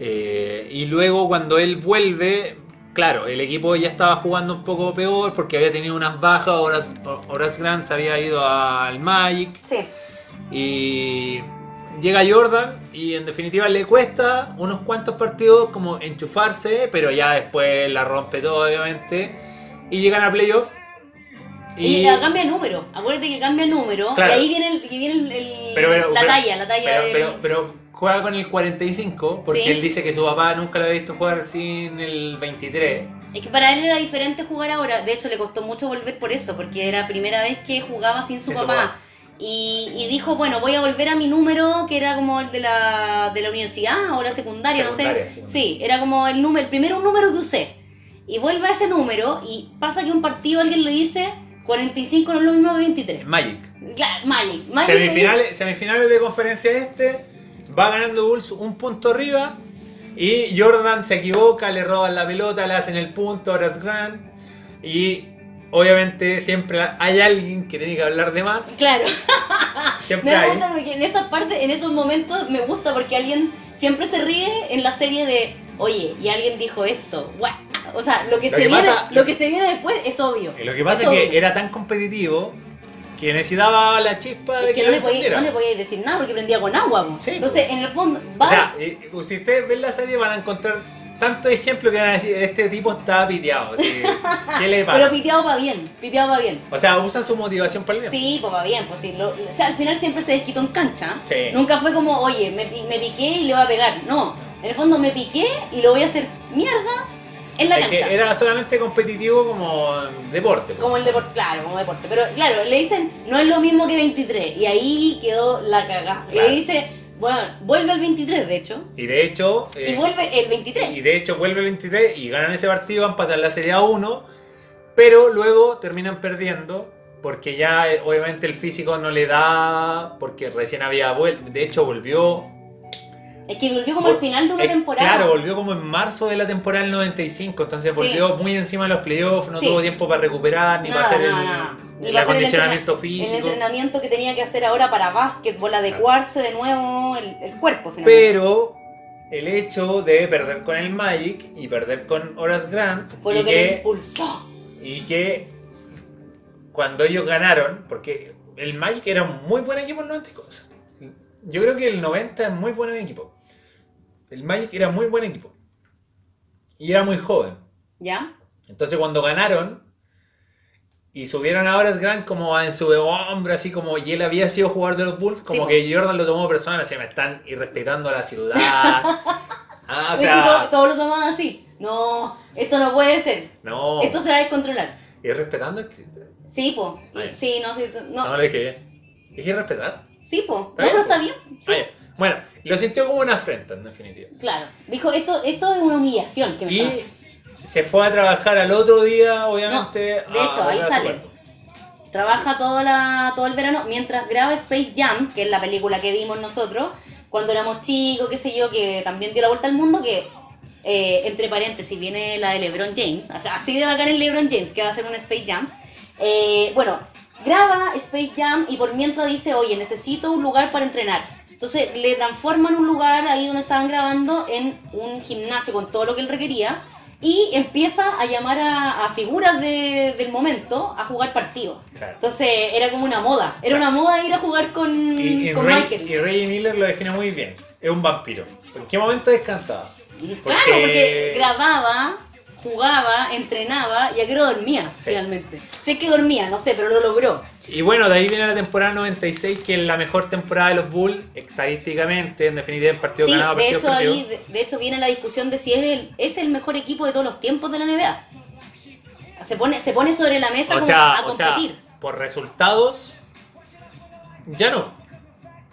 S2: eh, y luego cuando él vuelve, claro, el equipo ya estaba jugando un poco peor porque había tenido unas bajas. Horas, Horace Grant se había ido al Magic.
S1: Sí.
S2: Y llega Jordan y en definitiva le cuesta unos cuantos partidos como enchufarse, pero ya después la rompe todo obviamente. Y llegan a playoff.
S1: Y, ya cambia número. Acuérdate que cambia número.
S2: Claro.
S1: Y ahí viene, el, y viene el- el-
S2: Pero, pero-
S1: la
S2: pero-
S1: talla, la talla
S2: pero juega con el 45 porque
S1: Sí.
S2: él dice que su papá nunca lo había visto jugar sin el 23.
S1: Es que para él era diferente jugar ahora. De hecho, le costó mucho volver por eso, porque era primera vez que jugaba sin su
S2: Sin su
S1: papá. Y, y dijo, bueno, voy a volver a mi número, que era como el de la, de la universidad o la secundaria, no sé.
S2: sí.
S1: Sí, era como el número, el primero número que usé. Y vuelve a ese número y pasa que un partido alguien le dice 45 no es lo mismo que 23.
S2: Magic.
S1: Claro, Magic. Magic
S2: Semifinales, semifinales de conferencia este. Va ganando Bulls un punto arriba. Y Jordan se equivoca, le roban la pelota, le hacen el punto, Horace Grant. Y obviamente siempre hay alguien que tiene que hablar de más.
S1: Claro.
S2: Siempre
S1: Me
S2: hay.
S1: gusta porque en esa parte, en esos momentos, me gusta porque alguien siempre se ríe en la serie de, oye, y alguien dijo esto. What? O sea, lo que,
S2: Lo
S1: se,
S2: que
S1: viene,
S2: pasa-
S1: lo que se viene después es obvio.
S2: Lo que pasa es, que era tan competitivo que necesitaba la chispa de
S1: Es
S2: que,
S1: que no le, podía, no le podía decir nada porque prendía con agua. po.
S2: Sí,
S1: Entonces, en el fondo, va.
S2: O sea, eh, si ustedes ven la serie van a encontrar tantos ejemplos que van a decir, este tipo está piteado. ¿Qué le pasa?
S1: pero piteado va bien, piteado va bien.
S2: o sea, usan su motivación para el bien.
S1: Sí, pues va bien, pues sí. Lo- o sea, al final siempre se desquitó en cancha.
S2: Sí.
S1: Nunca fue como, oye, me, me piqué y le voy a pegar. No, en el fondo me piqué y lo voy a hacer mierda en la
S2: Es
S1: cancha.
S2: que era solamente competitivo como deporte. po.
S1: Como el deporte, claro, como deporte. Pero claro, le dicen, no es lo mismo que 23. Y ahí quedó la cagada.
S2: Claro.
S1: Le dice, bueno, vuelve el 23, de hecho.
S2: Y de hecho.
S1: Y
S2: eh,
S1: vuelve el 23.
S2: y de hecho vuelve el 23 y ganan ese partido, empatan la serie a 1. Pero luego terminan perdiendo. Porque ya eh, obviamente el físico no le da. Porque recién había vuelto. De hecho volvió
S1: Es que volvió como al final de una
S2: eh,
S1: temporada.
S2: Claro, volvió como en marzo de la temporada del 95, entonces
S1: Sí.
S2: volvió muy encima de los playoffs, no
S1: Sí.
S2: tuvo tiempo para recuperar, ni
S1: Nada,
S2: para hacer
S1: nada,
S2: el, el acondicionamiento físico.
S1: El entrenamiento que tenía que hacer ahora para básquetbol, adecuarse de nuevo el, el cuerpo, finalmente.
S2: Pero el hecho de perder con el Magic y perder con Horace Grant
S1: Fue
S2: y,
S1: lo que le
S2: que,
S1: impulsó.
S2: y que cuando ellos ganaron, porque el Magic era un muy buen equipo en el 94. Yo creo que el 90 es muy buen equipo. El Magic era muy buen equipo. Y era muy joven.
S1: ¿Ya?
S2: Entonces cuando ganaron y subieron a Horace Grant como en su hombro, así como y él había sido jugador de los Bulls, como
S1: Sí,
S2: que Jordan lo tomó personal, así me están irrespetando a la ciudad. ah, o
S1: que todo,
S2: sea,
S1: todo lo tomaban así. No, esto no puede ser.
S2: no,
S1: Esto se va a descontrolar.
S2: irrespetando existe.
S1: Sí, po. Sí, no, sí, no.
S2: No, le dije. Dije respetar.
S1: Sí, po. No, pero está bien. Sí.
S2: Bueno, lo sintió como una afrenta, en definitiva.
S1: Claro. Dijo, esto, esto es una humillación que me está
S2: Y se fue a trabajar al otro día, obviamente.
S1: No, de hecho, ahí sale. Trabaja todo, la, todo el verano mientras graba Space Jam, que es la película que vimos nosotros cuando éramos chicos, qué sé yo, que también dio la vuelta al mundo, que eh, entre paréntesis viene la de LeBron James, o sea, así de bacán el LeBron James, que va a hacer un Space Jam. Eh, bueno, graba Space Jam y por mientras dice, oye, necesito un lugar para entrenar. Entonces le transforman un lugar ahí donde estaban grabando en un gimnasio con todo lo que él requería y empieza a llamar a, a figuras de- del momento a jugar partidos.
S2: Claro.
S1: Entonces era como una moda, era una moda ir a jugar con,
S2: Y, y
S1: con
S2: Ray,
S1: Michael.
S2: y Ray Miller lo define muy bien. Es un vampiro. ¿En qué momento descansaba?
S1: Claro, porque grababa, jugaba, entrenaba y a qué hora dormía
S2: Sí.
S1: finalmente. Sé que dormía, no sé, pero lo logró.
S2: Y bueno, de ahí viene la temporada 96, que es la mejor temporada de los Bulls, estadísticamente, en definitiva, en partido
S1: Sí,
S2: ganado,
S1: de
S2: partido
S1: hecho ahí de, de hecho viene la discusión de si es el, es el mejor equipo de todos los tiempos de la NBA. Se pone, se pone sobre la mesa
S2: O
S1: como
S2: sea,
S1: a
S2: o sea,
S1: competir.
S2: por resultados, ya no.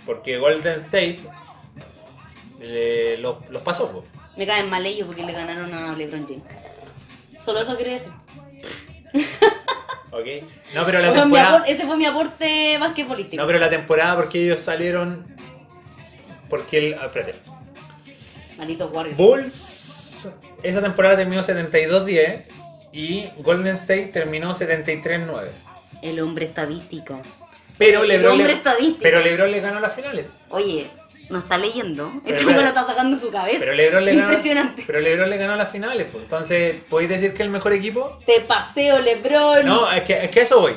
S2: Porque Golden State eh, los, pasó.
S1: Me caen mal ellos porque le ganaron a LeBron James. Solo eso quería decir.
S2: ¿ok? No, pero la temporada...
S1: ese fue mi aporte basquetbolístico.
S2: No, pero la temporada porque ellos salieron... Porque el... ah, espérate.
S1: Malditos Warriors.
S2: Bulls, esa temporada terminó 72-10 y Golden State terminó 73-9.
S1: El hombre estadístico.
S2: Pero
S1: El
S2: LeBron,
S1: hombre
S2: le,
S1: estadístico.
S2: pero LeBron le ganó las finales.
S1: Oye, no está leyendo. Esto me lo está sacando su cabeza.
S2: Pero LeBron le ganó,
S1: Impresionante.
S2: pero LeBron le ganó las finales. Pues. Entonces, ¿podéis decir que el mejor equipo?
S1: Te paseo, Lebron.
S2: No, es que, es que eso voy.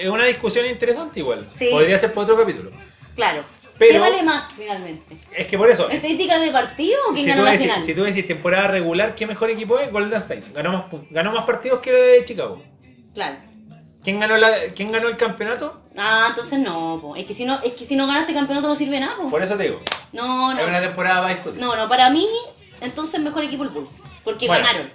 S2: Es una discusión interesante igual.
S1: Sí.
S2: Podría ser por otro capítulo.
S1: Claro.
S2: Pero-
S1: ¿Qué vale más finalmente?
S2: Es que por eso,
S1: ¿Estadística de partido o quién
S2: si
S1: ganó la
S2: decís,
S1: final?
S2: si tú decís temporada regular, ¿qué mejor equipo es? Golden State. Ganó más, ganó más partidos que de Chicago.
S1: Claro.
S2: ¿Quién ganó, la, ¿Quién ganó el campeonato?
S1: Ah, entonces no, po. Es que si no, es que si no ganaste campeonato no sirve nada, po.
S2: Por eso te digo.
S1: No,
S2: Es una
S1: no.
S2: temporada para discutir.
S1: No, no, para mí, entonces mejor equipo el Bulls. Porque
S2: Bueno,
S1: ganaron.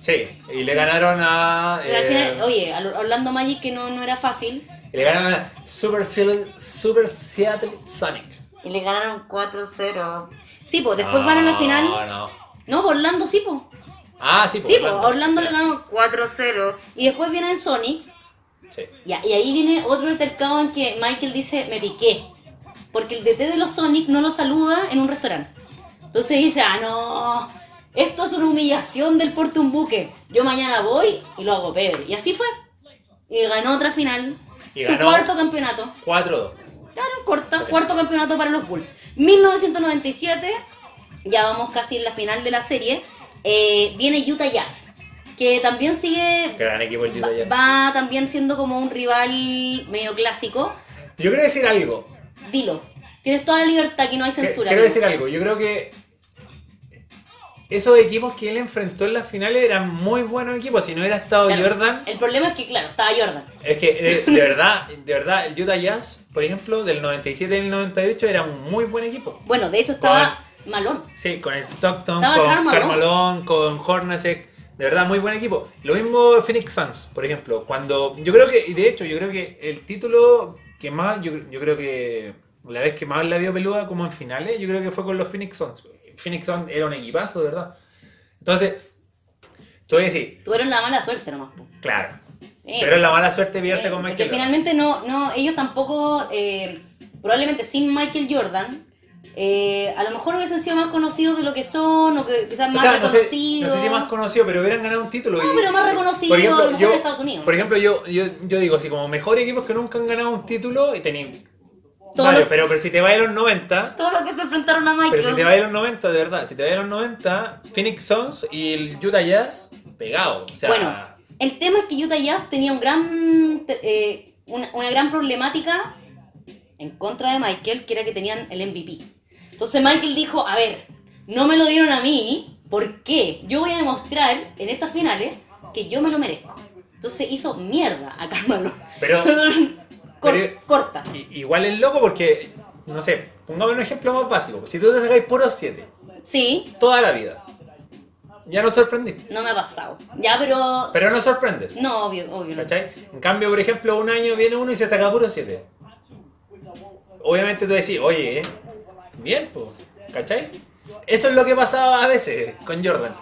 S2: Sí, y le ganaron a.
S1: Pero al
S2: eh,
S1: final, oye, al Orlando Magic que no, no era fácil.
S2: y le ganaron a Super, Seattle- Super Seattle Sonic.
S1: Y le ganaron 4-0. Sí, pues después van a la final.
S2: No, no.
S1: No, por Orlando sí, pues.
S2: Ah, sí,
S1: Sí, pues
S2: Orlando.
S1: a Orlando le ganaron 4-0. Y después vienen Sonics.
S2: Sí.
S1: Y, y ahí viene otro altercado en que Michael dice, me piqué. Porque el DT de los Sonics no lo saluda en un restaurante. Entonces dice, ah, no, esto es una humillación del porte un buque. Yo mañana voy y lo hago peor. Y así fue. Y ganó otra final.
S2: Y
S1: su
S2: ganó-
S1: cuarto campeonato.
S2: 4-2.
S1: Claro, corta, cuarto campeonato para los Bulls. 1997, ya vamos casi en la final de la serie, eh, viene Utah Jazz, que también sigue,
S2: Gran equipo el Utah
S1: va,
S2: Jazz.
S1: va también siendo como un rival medio clásico.
S2: Yo quiero decir algo.
S1: Dilo, tienes toda la libertad, que no hay censura.
S2: Quiero decir algo. Yo creo que esos equipos que él enfrentó en las finales eran muy buenos equipos. Si no hubiera estado
S1: Claro,
S2: Jordan,
S1: El problema es que, claro, estaba Jordan.
S2: es que eh, de verdad, de verdad, el Utah Jazz, por ejemplo, del 97 y el 98 era un muy buen equipo.
S1: Bueno, de hecho estaba Malón.
S2: Sí, con Stockton,
S1: Estaba
S2: con. Carmalón, con Hornacek. De verdad, muy buen equipo. Lo mismo Phoenix Suns, por ejemplo. Cuando. Yo creo que. Y de hecho, yo creo que el título que más. Yo, yo creo que. La vez que más la vio peluda como en finales, yo creo que fue con los Phoenix Suns. Phoenix Suns era un equipazo, de verdad. Entonces. Tú decir,
S1: Tuvieron la mala suerte nomás.
S2: claro.
S1: Eh,
S2: pero es la mala suerte pillarse
S1: Eh,
S2: con Michael. Jordan.
S1: finalmente no, no, ellos tampoco, eh, probablemente sin Michael Jordan, eh, a lo mejor hubiesen sido más conocidos de lo que son, o que quizás
S2: O
S1: más
S2: sea, no sé,
S1: reconocidos.
S2: no sé si más conocido, pero hubieran ganado un título.
S1: No,
S2: y-
S1: pero más
S2: y-
S1: reconocido, a lo mejor en Estados Unidos.
S2: Por ejemplo, yo, yo, yo digo así, como mejor equipos que nunca han ganado un título y
S1: lo-
S2: pero, pero si te vas a los 90,
S1: Todos los que se enfrentaron a Michael.
S2: pero si te vas a los 90, de verdad, si te vas a los 90, Phoenix Suns y el Utah Jazz, pegado. O sea,
S1: Bueno, el tema es que Utah Jazz tenía un gran, eh, una, una gran problemática en contra de Michael, que era que tenían el MVP. Entonces Michael dijo, a ver, no me lo dieron a mí, ¿por qué? Yo voy a demostrar en estas finales que yo me lo merezco. Entonces hizo mierda a Carmelo.
S2: Pero-
S1: Cor-
S2: pero-
S1: corta.
S2: igual es loco porque, no sé, pongamos un ejemplo más básico. Si tú te sacáis puros 7,
S1: Sí,
S2: toda la vida, ya no sorprendís.
S1: no me ha pasado. Ya, pero...
S2: Pero no sorprendes.
S1: No, obvio, obvio.
S2: ¿Cachai? En cambio, por ejemplo, un año viene uno y se saca puro 7. Obviamente tú decís, oye, ¿eh? Bien, pues, ¿cachai? Eso es lo que pasaba a veces con Jordan.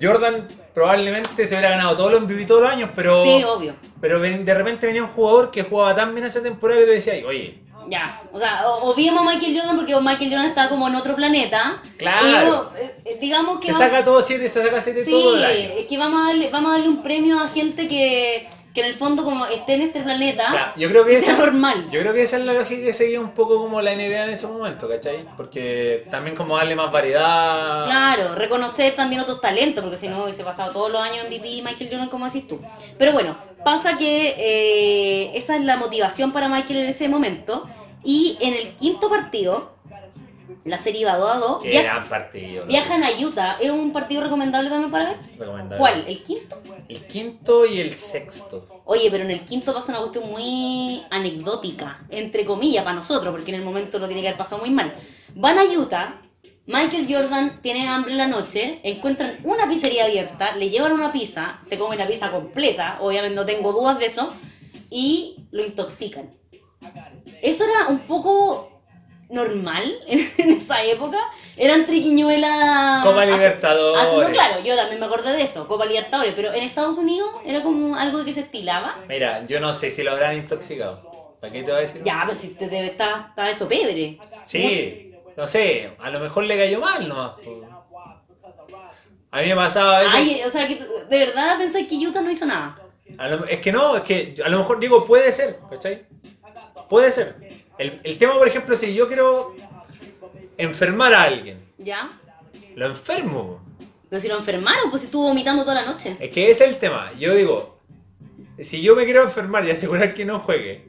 S2: Jordan probablemente se hubiera ganado todos los MVP todos los años, pero.
S1: Sí, obvio.
S2: Pero de repente venía un jugador que jugaba tan bien esa temporada que tú decías, oye,
S1: Ya, o sea, o, o vimos a Michael Jordan porque Michael Jordan estaba como en otro planeta.
S2: Claro.
S1: Y eh, eh, digamos que
S2: se
S1: vamos-
S2: saca todo 7, se saca 7
S1: sí,
S2: todo el año.
S1: es que vamos a darle, vamos a darle un premio a gente que, que en el fondo como esté en este planeta.
S2: Claro, yo creo que
S1: sea
S2: esa,
S1: normal.
S2: Yo creo que esa es la lógica que seguía un poco como la NBA en ese momento, ¿cachai? Porque también como darle más variedad.
S1: Claro, reconocer también otros talentos, porque si no hubiese pasado todos los años MVP Michael Jordan, como decís tú. Pero bueno, pasa que eh, esa es la motivación para Michael en ese momento. Y en el quinto partido, la serie iba 2 a 2.
S2: Qué
S1: viaja-
S2: gran partido.
S1: Viajan a Utah. ¿Es un partido recomendable también para ver?
S2: Recomendable.
S1: ¿Cuál? ¿El quinto?
S2: El quinto y el sexto.
S1: Oye, pero en el quinto pasa una cuestión muy anecdótica, entre comillas, para nosotros, porque en el momento lo tiene que haber pasado muy mal. Van a Utah, Michael Jordan tiene hambre en la noche, encuentran una pizzería abierta, le llevan una pizza, se come la pizza completa, obviamente no tengo dudas de eso, y lo intoxican. Eso era un poco normal en, en esa época. Eran triquiñuelas.
S2: Copa Libertadores.
S1: hace- no, claro, yo también me acordé de eso, Copa Libertadores, pero en Estados Unidos era como algo que se estilaba.
S2: Mira, yo no sé si lo habrán intoxicado. ¿Para qué te voy a decir?
S1: Ya, pero si te debe estar, está hecho pebre.
S2: Sí, no sé, a lo mejor le cayó mal nomás. A mí me pasaba veces.
S1: Ay, o sea, que de verdad pensáis que Utah no hizo nada.
S2: A lo- es que no, es que a lo mejor digo, puede ser, ¿cachai? Puede ser. El, el tema, por ejemplo, si yo quiero enfermar a alguien,
S1: ¿Ya?
S2: lo enfermo.
S1: Pero si lo enfermaron, pues si estuvo vomitando toda la noche.
S2: Es que ese es el tema. Yo digo, si yo me quiero enfermar y asegurar que no juegue,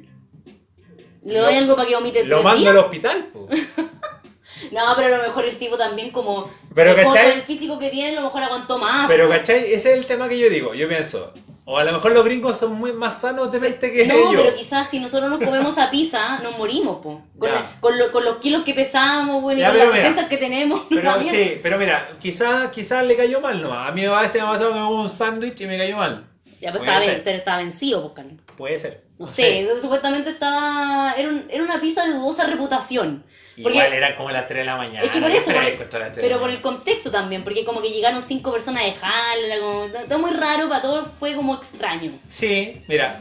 S1: ¿Le doy algo para que vomite
S2: lo
S1: tres
S2: mando
S1: días?
S2: al hospital. po.
S1: No, pero a lo mejor el tipo también como...
S2: Pero,
S1: como
S2: ¿cachai?
S1: con el físico que tiene, a lo mejor aguantó más.
S2: Pero, ¿cachai? Ese es el tema que yo digo. Yo pienso, o a lo mejor los gringos son muy más sanos de mente que
S1: No,
S2: yo.
S1: pero quizás si nosotros nos comemos a pizza, nos morimos, po. Con, con, lo- con los kilos que pesamos, bueno, y
S2: Ya,
S1: con
S2: pero
S1: las defensas que tenemos.
S2: Pero sí, pero mira, quizás quizás le cayó mal nomás. A mí a veces me ha pasado que me hago un sándwich y me cayó mal.
S1: Ya, pero
S2: Puede
S1: estaba, ven- estaba vencido, pues, Carlos.
S2: Puede ser.
S1: No sé, entonces, supuestamente estaba... Era, un- era una pizza de dudosa reputación. Porque-
S2: Igual era como las 3 de la mañana.
S1: Es que por
S2: ¿qué
S1: eso, por el-
S2: contra las 3 de
S1: pero por el contexto también, porque como que llegaron cinco personas de Jala, como, está muy raro, para todos fue como extraño.
S2: Sí, mira,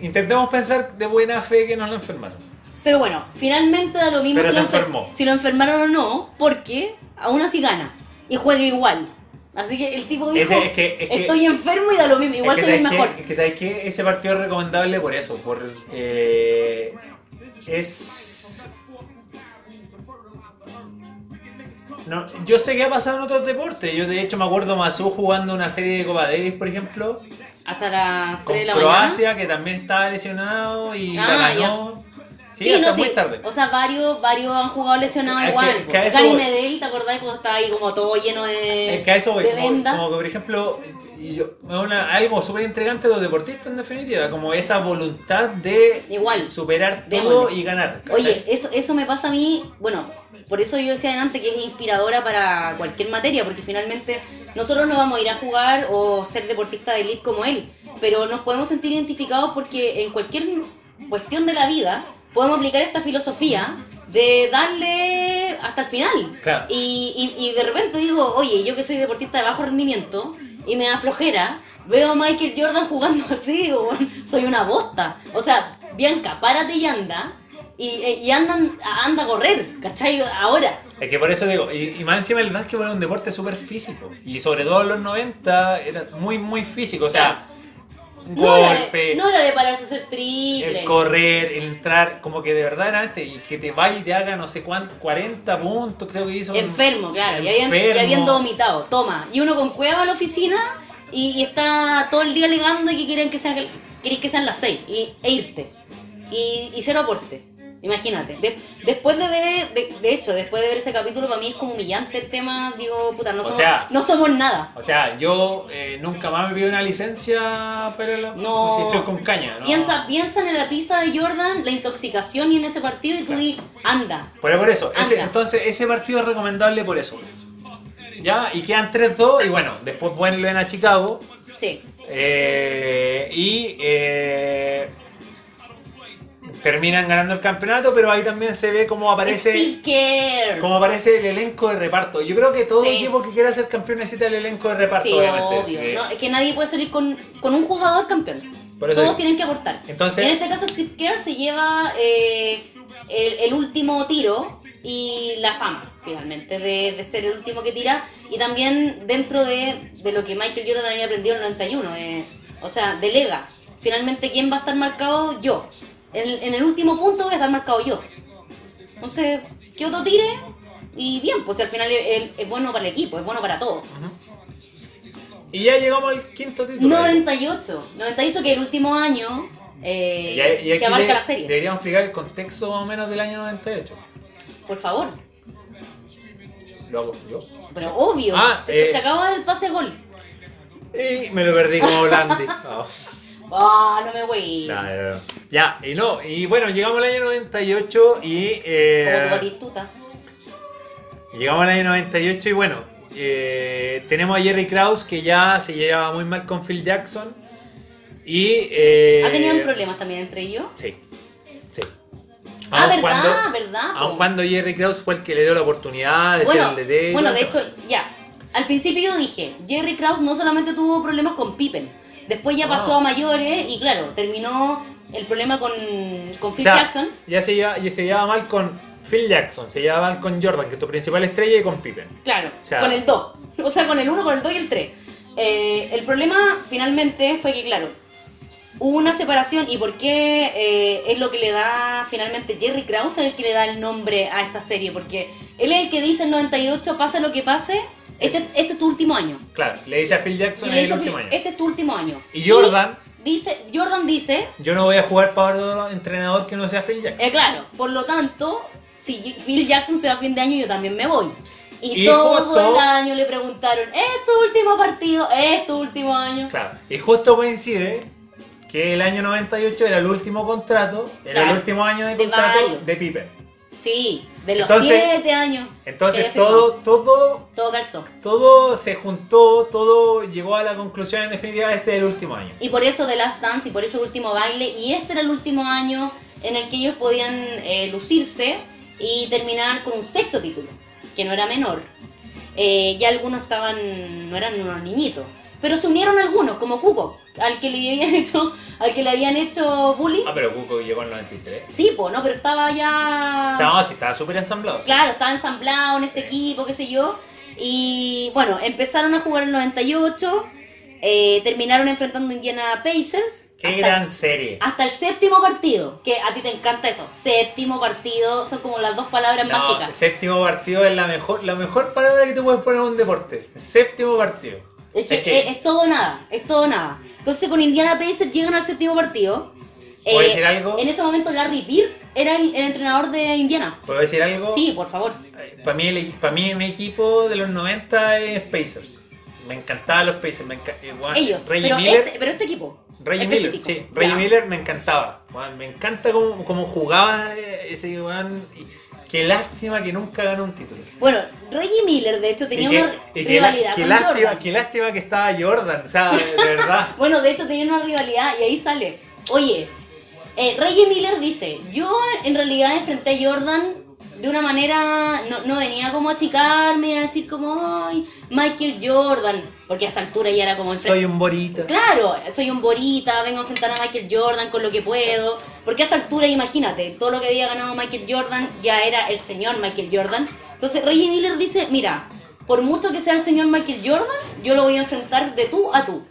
S2: intentemos pensar de buena fe que nos lo enfermaron.
S1: Pero bueno, finalmente da lo mismo
S2: Pero
S1: si,
S2: se
S1: lo,
S2: enfermó.
S1: si lo enfermaron o no, porque aún así gana y juega igual. Así que el tipo dijo,
S2: Ese- es que- es que-
S1: estoy enfermo y da lo mismo, igual
S2: es que
S1: soy el
S2: ¿sabes
S1: mejor.
S2: Es que sabes qué? ese partido es recomendable por eso, por eh, es no, yo sé que ha pasado en otros deportes. Yo de hecho me acuerdo Mazú jugando una serie de Copa Davis, por ejemplo,
S1: Hasta las 3
S2: con
S1: de la
S2: Croacia, que también estaba lesionado y
S1: Ah,
S2: la ganó. Sí, hasta muy tarde.
S1: O sea, varios, varios han jugado lesionados
S2: Es
S1: igual.
S2: que- que
S1: Gary. Medel, ¿te acordás? Cuando estaba ahí como todo lleno de,
S2: Es que a eso voy,
S1: de
S2: como, como que por ejemplo, yo- una- algo súper intrigante de los deportistas en definitiva, como esa voluntad de
S1: Igual.
S2: superar todo
S1: Démosle.
S2: y ganar. ¿cachai?
S1: Oye, eso, eso me pasa a mí, bueno, por eso yo decía antes que es inspiradora para cualquier materia, porque finalmente nosotros no vamos a ir a jugar o ser deportistas de elite como él, pero nos podemos sentir identificados porque en cualquier cuestión de la vida podemos aplicar esta filosofía de darle hasta el final.
S2: Claro.
S1: Y, y, y de repente digo, oye, yo que soy deportista de bajo rendimiento y me da flojera, veo a Michael Jordan jugando así, digo, "Bueno, soy una bosta. O sea, Bianca, párate y anda. Y, y andan, anda a correr, ¿cachai? Ahora.
S2: Es que por eso digo, y, más encima el básquetbol es un deporte súper físico. Y sobre todo en los 90 era muy, muy físico. O sea,
S1: No era, de,
S2: golpe,
S1: no era de pararse a hacer triple.
S2: el correr, el entrar, como que de verdad era este. Y que te vaya y te haga no sé cuánto, 40 puntos, creo que hizo.
S1: Enfermo, claro, ya habían,
S2: Enfermo.
S1: ya habiendo vomitado. Toma. Y uno con cueva a la oficina y, y está todo el día alegando y que quieren que sean, que sean las 6 y, e irte. Y, y cero aporte. Imagínate. De- después de ver, de, de hecho, después de ver ese capítulo, para mí es como humillante el tema. Digo, puta, no, somos,
S2: sea-
S1: no somos nada.
S2: O sea, yo eh, nunca más me pido una licencia para el,
S1: No.
S2: si estoy con caña. ¿no?
S1: Piensa, piensa en la pizza de Jordan, la intoxicación y en ese partido y tú dices, anda.
S2: Pero por eso, ese- entonces ese partido es recomendable por eso. Ya, y quedan 3-2 y bueno, después vuelven a Chicago
S1: Sí.
S2: eh, y eh, terminan ganando el campeonato, pero ahí también se ve cómo aparece cómo aparece el elenco de reparto. Yo creo que todo
S1: Sí.
S2: equipo que quiera ser campeón necesita el elenco de reparto,
S1: Sí,
S2: obviamente.
S1: obvio. ¿no? Es que nadie puede salir con, con un jugador campeón.
S2: Por eso
S1: Todos tienen que aportar.
S2: Entonces-
S1: en este caso Steve Kerr se lleva eh, el, el último tiro y la fama, finalmente, de, de ser el último que tira. Y también dentro de, de lo que Michael Jordan había aprendido en el 91. eh, o sea, delega. Finalmente, ¿quién va a estar marcado? Yo. En, el- en el último punto voy a estar marcado yo. Entonces, que otro tire y bien, pues al final es, es bueno para el equipo, es bueno para todos.
S2: Y ya llegamos al quinto título.
S1: 98, 98 que es el último año eh,
S2: Y ahí- y aquí
S1: que abarca
S2: de-
S1: la serie.
S2: Deberíamos explicar el contexto más o menos del año 98.
S1: Por favor.
S2: Lo hago yo.
S1: Pero obvio.
S2: Ah,
S1: te,
S2: eh.
S1: te de el pase gol.
S2: Y me lo perdí como Blandi. Oh.
S1: Ah, no me voy.
S2: No, no, no. Ya, y no, y bueno, llegamos al año 98 y...
S1: Como tu
S2: Eh, llegamos al año 98 y bueno, eh, tenemos a Jerry Krause que ya se llevaba muy mal con Phil Jackson. Y... Eh,
S1: ¿Ha tenido problemas también entre ellos?
S2: Sí, sí.
S1: Ah,
S2: Aun
S1: verdad, verdad, po.
S2: Aun cuando Jerry Krause fue el que le dio la oportunidad de
S1: Bueno,
S2: ser el DT. y
S1: bueno, de hecho, ya. Al principio yo dije, Jerry Krause no solamente tuvo problemas con Pippen, después ya pasó
S2: Ah.
S1: a mayores y claro, terminó el problema con, con
S2: O
S1: Phil
S2: sea,
S1: Jackson.
S2: Ya se, lleva, ya se llevaba mal con Phil Jackson se llevaban con Jordan, que es tu principal estrella, y con Pippen.
S1: Claro,
S2: O sea-
S1: con el 2. O sea, con el 1, con el 2 y el 3. el problema finalmente fue que, claro, hubo una separación y por qué eh, es lo que le da finalmente Jerry Krause, es el que le da el nombre a esta serie, porque él es el que dice en 98, pase lo que pase, este, este es tu último año.
S2: Claro, le dice a Phil Jackson el año.
S1: este es tu último año.
S2: Y Jordan-
S1: dice, Jordan dice,
S2: Yo no voy a jugar para otro entrenador que no sea Phil Jackson.
S1: eh, claro, por lo tanto, si Phil Jackson se va a fin de año, yo también me voy. Y,
S2: Y
S1: todo
S2: justo-
S1: el año le preguntaron, ¿es tu último partido? ¿Es tu último año?
S2: Claro. Y justo coincide que el año 98 era el último contrato, era
S1: Claro.
S2: el último año de
S1: De
S2: contrato
S1: varios.
S2: de Pippen.
S1: Sí, de los
S2: Entonces-
S1: siete años.
S2: Entonces todo, todo,
S1: Todo calzó.
S2: todo se juntó, todo llegó a la conclusión en definitiva este es el último año.
S1: Y por eso The Last Dance y por eso el último baile. Y este era el último año en el que ellos podían eh, lucirse y terminar con un sexto título, que no era menor. Eh, ya algunos estaban, no eran unos niñitos. Pero se unieron algunos, como Cuco, al que le habían hecho, al que le habían hecho bullying.
S2: Ah, pero Cuco llegó en el 93.
S1: Sí, pues, ¿no? Pero estaba ya...
S2: No, sí, estaba súper ensamblado.
S1: Claro, estaba ensamblado en este equipo, qué sé yo. Y bueno, empezaron a jugar en el 98. eh, terminaron enfrentando a Indiana Pacers.
S2: Qué gran
S1: el-
S2: serie.
S1: Hasta el séptimo partido, que a ti te encanta eso. Séptimo partido, son como las dos palabras
S2: No,
S1: mágicas.
S2: séptimo partido es la mejor, la mejor palabra que tú puedes poner en un deporte. Séptimo partido.
S1: Es que es, es todo nada, es todo nada. Entonces con Indiana Pacers llegan al séptimo partido. Eh,
S2: ¿Puedo decir algo?
S1: En ese momento Larry Bird era el, el entrenador de Indiana.
S2: ¿Puedo decir algo?
S1: Sí, por favor.
S2: Para mí, el- mí mi equipo de los 90 es Pacers. Me encantaban los Pacers. Me eh,
S1: Ellos.
S2: Reggie
S1: pero,
S2: Miller.
S1: este, pero este equipo.
S2: Reggie Miller, sí. Reggie. Miller me encantaba. me encanta cómo, cómo jugaba eh, ese weón. y Qué lástima que nunca ganó un título.
S1: Bueno, Reggie Miller, de hecho, tenía
S2: que,
S1: una
S2: que
S1: rivalidad
S2: qué
S1: con
S2: lástima,
S1: Jordan.
S2: qué lástima que estaba Jordan, o sea, de, de verdad.
S1: Bueno, de hecho, tenía una rivalidad y ahí sale. Oye, eh, Reggie Miller dice: Yo en realidad enfrenté a Jordan de una manera. No, no venía como a achicarme, a decir como, ay, Michael Jordan. Porque a esa altura ya era como el
S2: Soy un borita.
S1: Claro, soy un Borita, vengo a enfrentar a Michael Jordan con lo que puedo. Porque a esa altura, imagínate, todo lo que había ganado Michael Jordan ya era el señor Michael Jordan. Entonces Reggie Miller dice, mira, por mucho que sea el señor Michael Jordan, yo lo voy a enfrentar de tú a tú.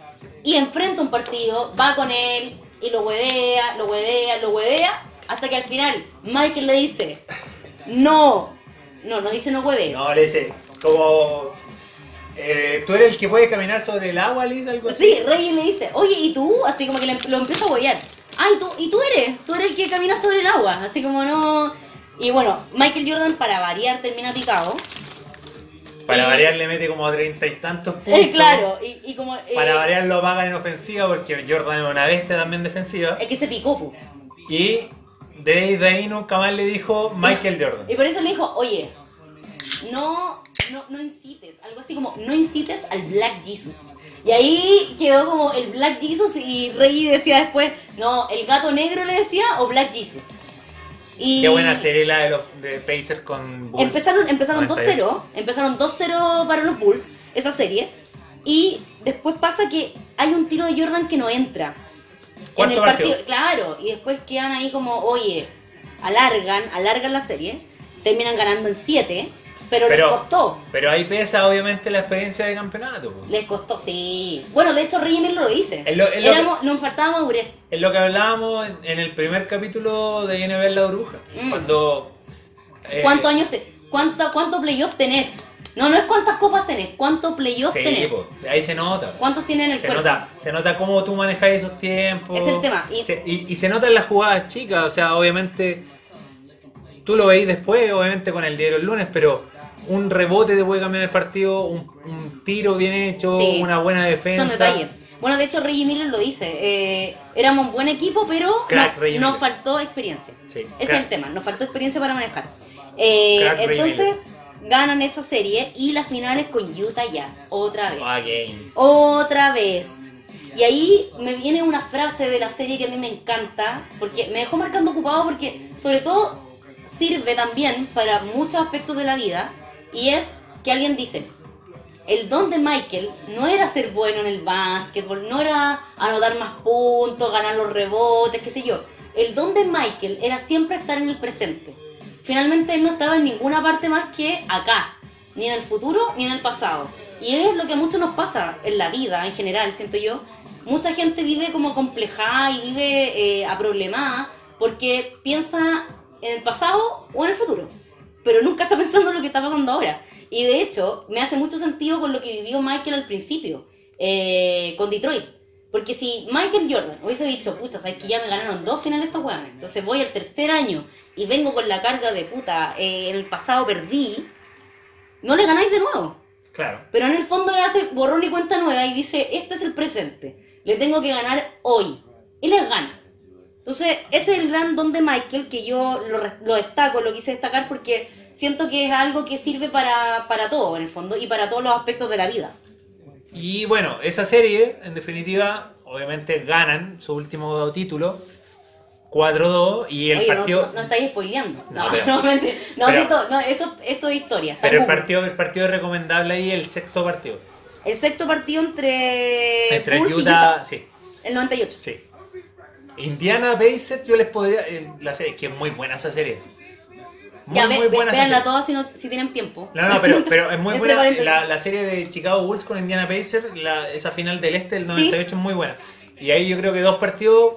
S1: Y enfrenta un partido, va con él y lo huevea, lo huevea, lo huevea, hasta que al final Michael le dice, no, no, no dice no hueves.
S2: No, le dice, como. eh, Tú eres el que puede caminar sobre el agua, Liz, algo así.
S1: Sí, Rey le dice, oye, ¿y tú? Así como que le- lo empieza a huear. Ah, ¿y tú, ¿y tú eres? Tú eres el que camina sobre el agua. Así como no... Y bueno, Michael Jordan, para variar, termina picado.
S2: Para
S1: Y-
S2: variar le mete como treinta y tantos puntos.
S1: Eh, claro, y, y como... eh,
S2: Para variar lo pagan en ofensiva porque Jordan es una bestia también defensiva.
S1: Es que se picó, pu.
S2: Y de, de ahí nunca más le dijo Michael Jordan.
S1: Y por eso le dijo, oye, no, no, no incites. Algo así como, no incites al Black Jesus. Y ahí quedó como el Black Jesus y Rey decía después, no, el gato negro le decía o Black Jesus. Y
S2: Qué buena serie la de los de Pacers con Bulls.
S1: Empezaron, empezaron
S2: 98.
S1: 2-0, empezaron 2-0 para los Bulls, esa serie. Y después pasa que hay un tiro de Jordan que no entra. En el partido,
S2: partido.
S1: claro, y después quedan ahí como, oye, alargan, alargan la serie, terminan ganando en 7, pero, les costó.
S2: Pero ahí pesa obviamente la experiencia de campeonato.
S1: Les costó, sí. Bueno, de hecho, Miller lo dice.
S2: Es lo- es lo
S1: Éramos- nos faltaba madurez.
S2: Es lo que hablábamos en, en el primer capítulo de NBA La Bruja.
S1: Mm.
S2: Cuando. eh,
S1: ¿Cuántos años te, cuánta, ¿Cuánto playoff tenés? No, no es cuántas copas tenés, ¿cuánto playoff
S2: sí,
S1: tenés?
S2: po, ahí se nota.
S1: ¿Cuántos tienen en el
S2: Se
S1: cuerpo?
S2: nota, se nota cómo tú manejas esos tiempos.
S1: Es el tema, y-
S2: Se- Y, y se nota en las jugadas chicas, o sea, obviamente. Tú lo veis después, obviamente, con el diario el lunes, pero un rebote te puede cambiar el partido, un, un tiro bien hecho,
S1: Sí.
S2: una buena defensa.
S1: Son detalles. Bueno, de hecho, Reggie Miller lo dice. eh, éramos un buen equipo, pero
S2: Crack,
S1: no- nos faltó experiencia.
S2: Sí,
S1: Ese es el tema. Nos faltó experiencia para manejar. Eh,
S2: Crack, Reggie
S1: entonces, ganan esa serie y las finales con Utah Jazz. Otra vez.
S2: Ah.
S1: Otra vez. Y ahí me viene una frase de la serie que a mí me encanta, porque me dejó marcando ocupado porque sobre todo sirve también para muchos aspectos de la vida, y es que alguien dice, el don de Michael no era ser bueno en el básquetbol, no era anotar más puntos, ganar los rebotes, qué sé yo. El don de Michael era siempre estar en el presente. Finalmente no estaba en ninguna parte más que acá, ni en el futuro ni en el pasado. Y es lo que a muchos nos pasa en la vida en general, siento yo. Mucha gente vive como complejada y vive eh, aproblemada porque piensa en el pasado o en el futuro, pero nunca está pensando en lo que está pasando ahora. Y de hecho, me hace mucho sentido con lo que vivió Michael al principio, eh, con Detroit. Porque si Michael Jordan hubiese dicho, puta, sabes que ya me ganaron dos finales estos weones, entonces voy al tercer año y vengo con la carga de puta, eh, en el pasado perdí, no le ganáis de nuevo.
S2: Claro.
S1: Pero en el fondo le hace borrón y cuenta nueva y dice, este es el presente, le tengo que ganar hoy. Y les gana. Entonces, ese es el gran don de Michael que yo lo, lo destaco, lo quise destacar porque siento que es algo que sirve para, para todo en el fondo y para todos los aspectos de la vida.
S2: Y bueno, esa serie, en definitiva, obviamente ganan su último título, 4-2, y el
S1: Oye,
S2: partido...
S1: no, no, no estáis spoileando.
S2: No,
S1: No,
S2: pero-
S1: no, mentira. No,
S2: pero-
S1: esto, no, esto, esto es historia.
S2: Pero el
S1: Google.
S2: partido, el partido recomendable ahí, el sexto partido.
S1: El sexto partido entre,
S2: Entre
S1: Bulls y
S2: Utah, sí,
S1: El 98.
S2: sí. Indiana Pacers, yo les podría... eh, La serie, es que es muy buena esa serie. Muy,
S1: ya, ve,
S2: muy
S1: ve-
S2: buena serie.
S1: todas si, no, si tienen tiempo.
S2: No, no, pero, pero es muy buena. La, la serie de Chicago Bulls con Indiana Pacers, la, esa final del este del
S1: Sí.
S2: 98 es muy buena. Y ahí yo creo que dos partidos,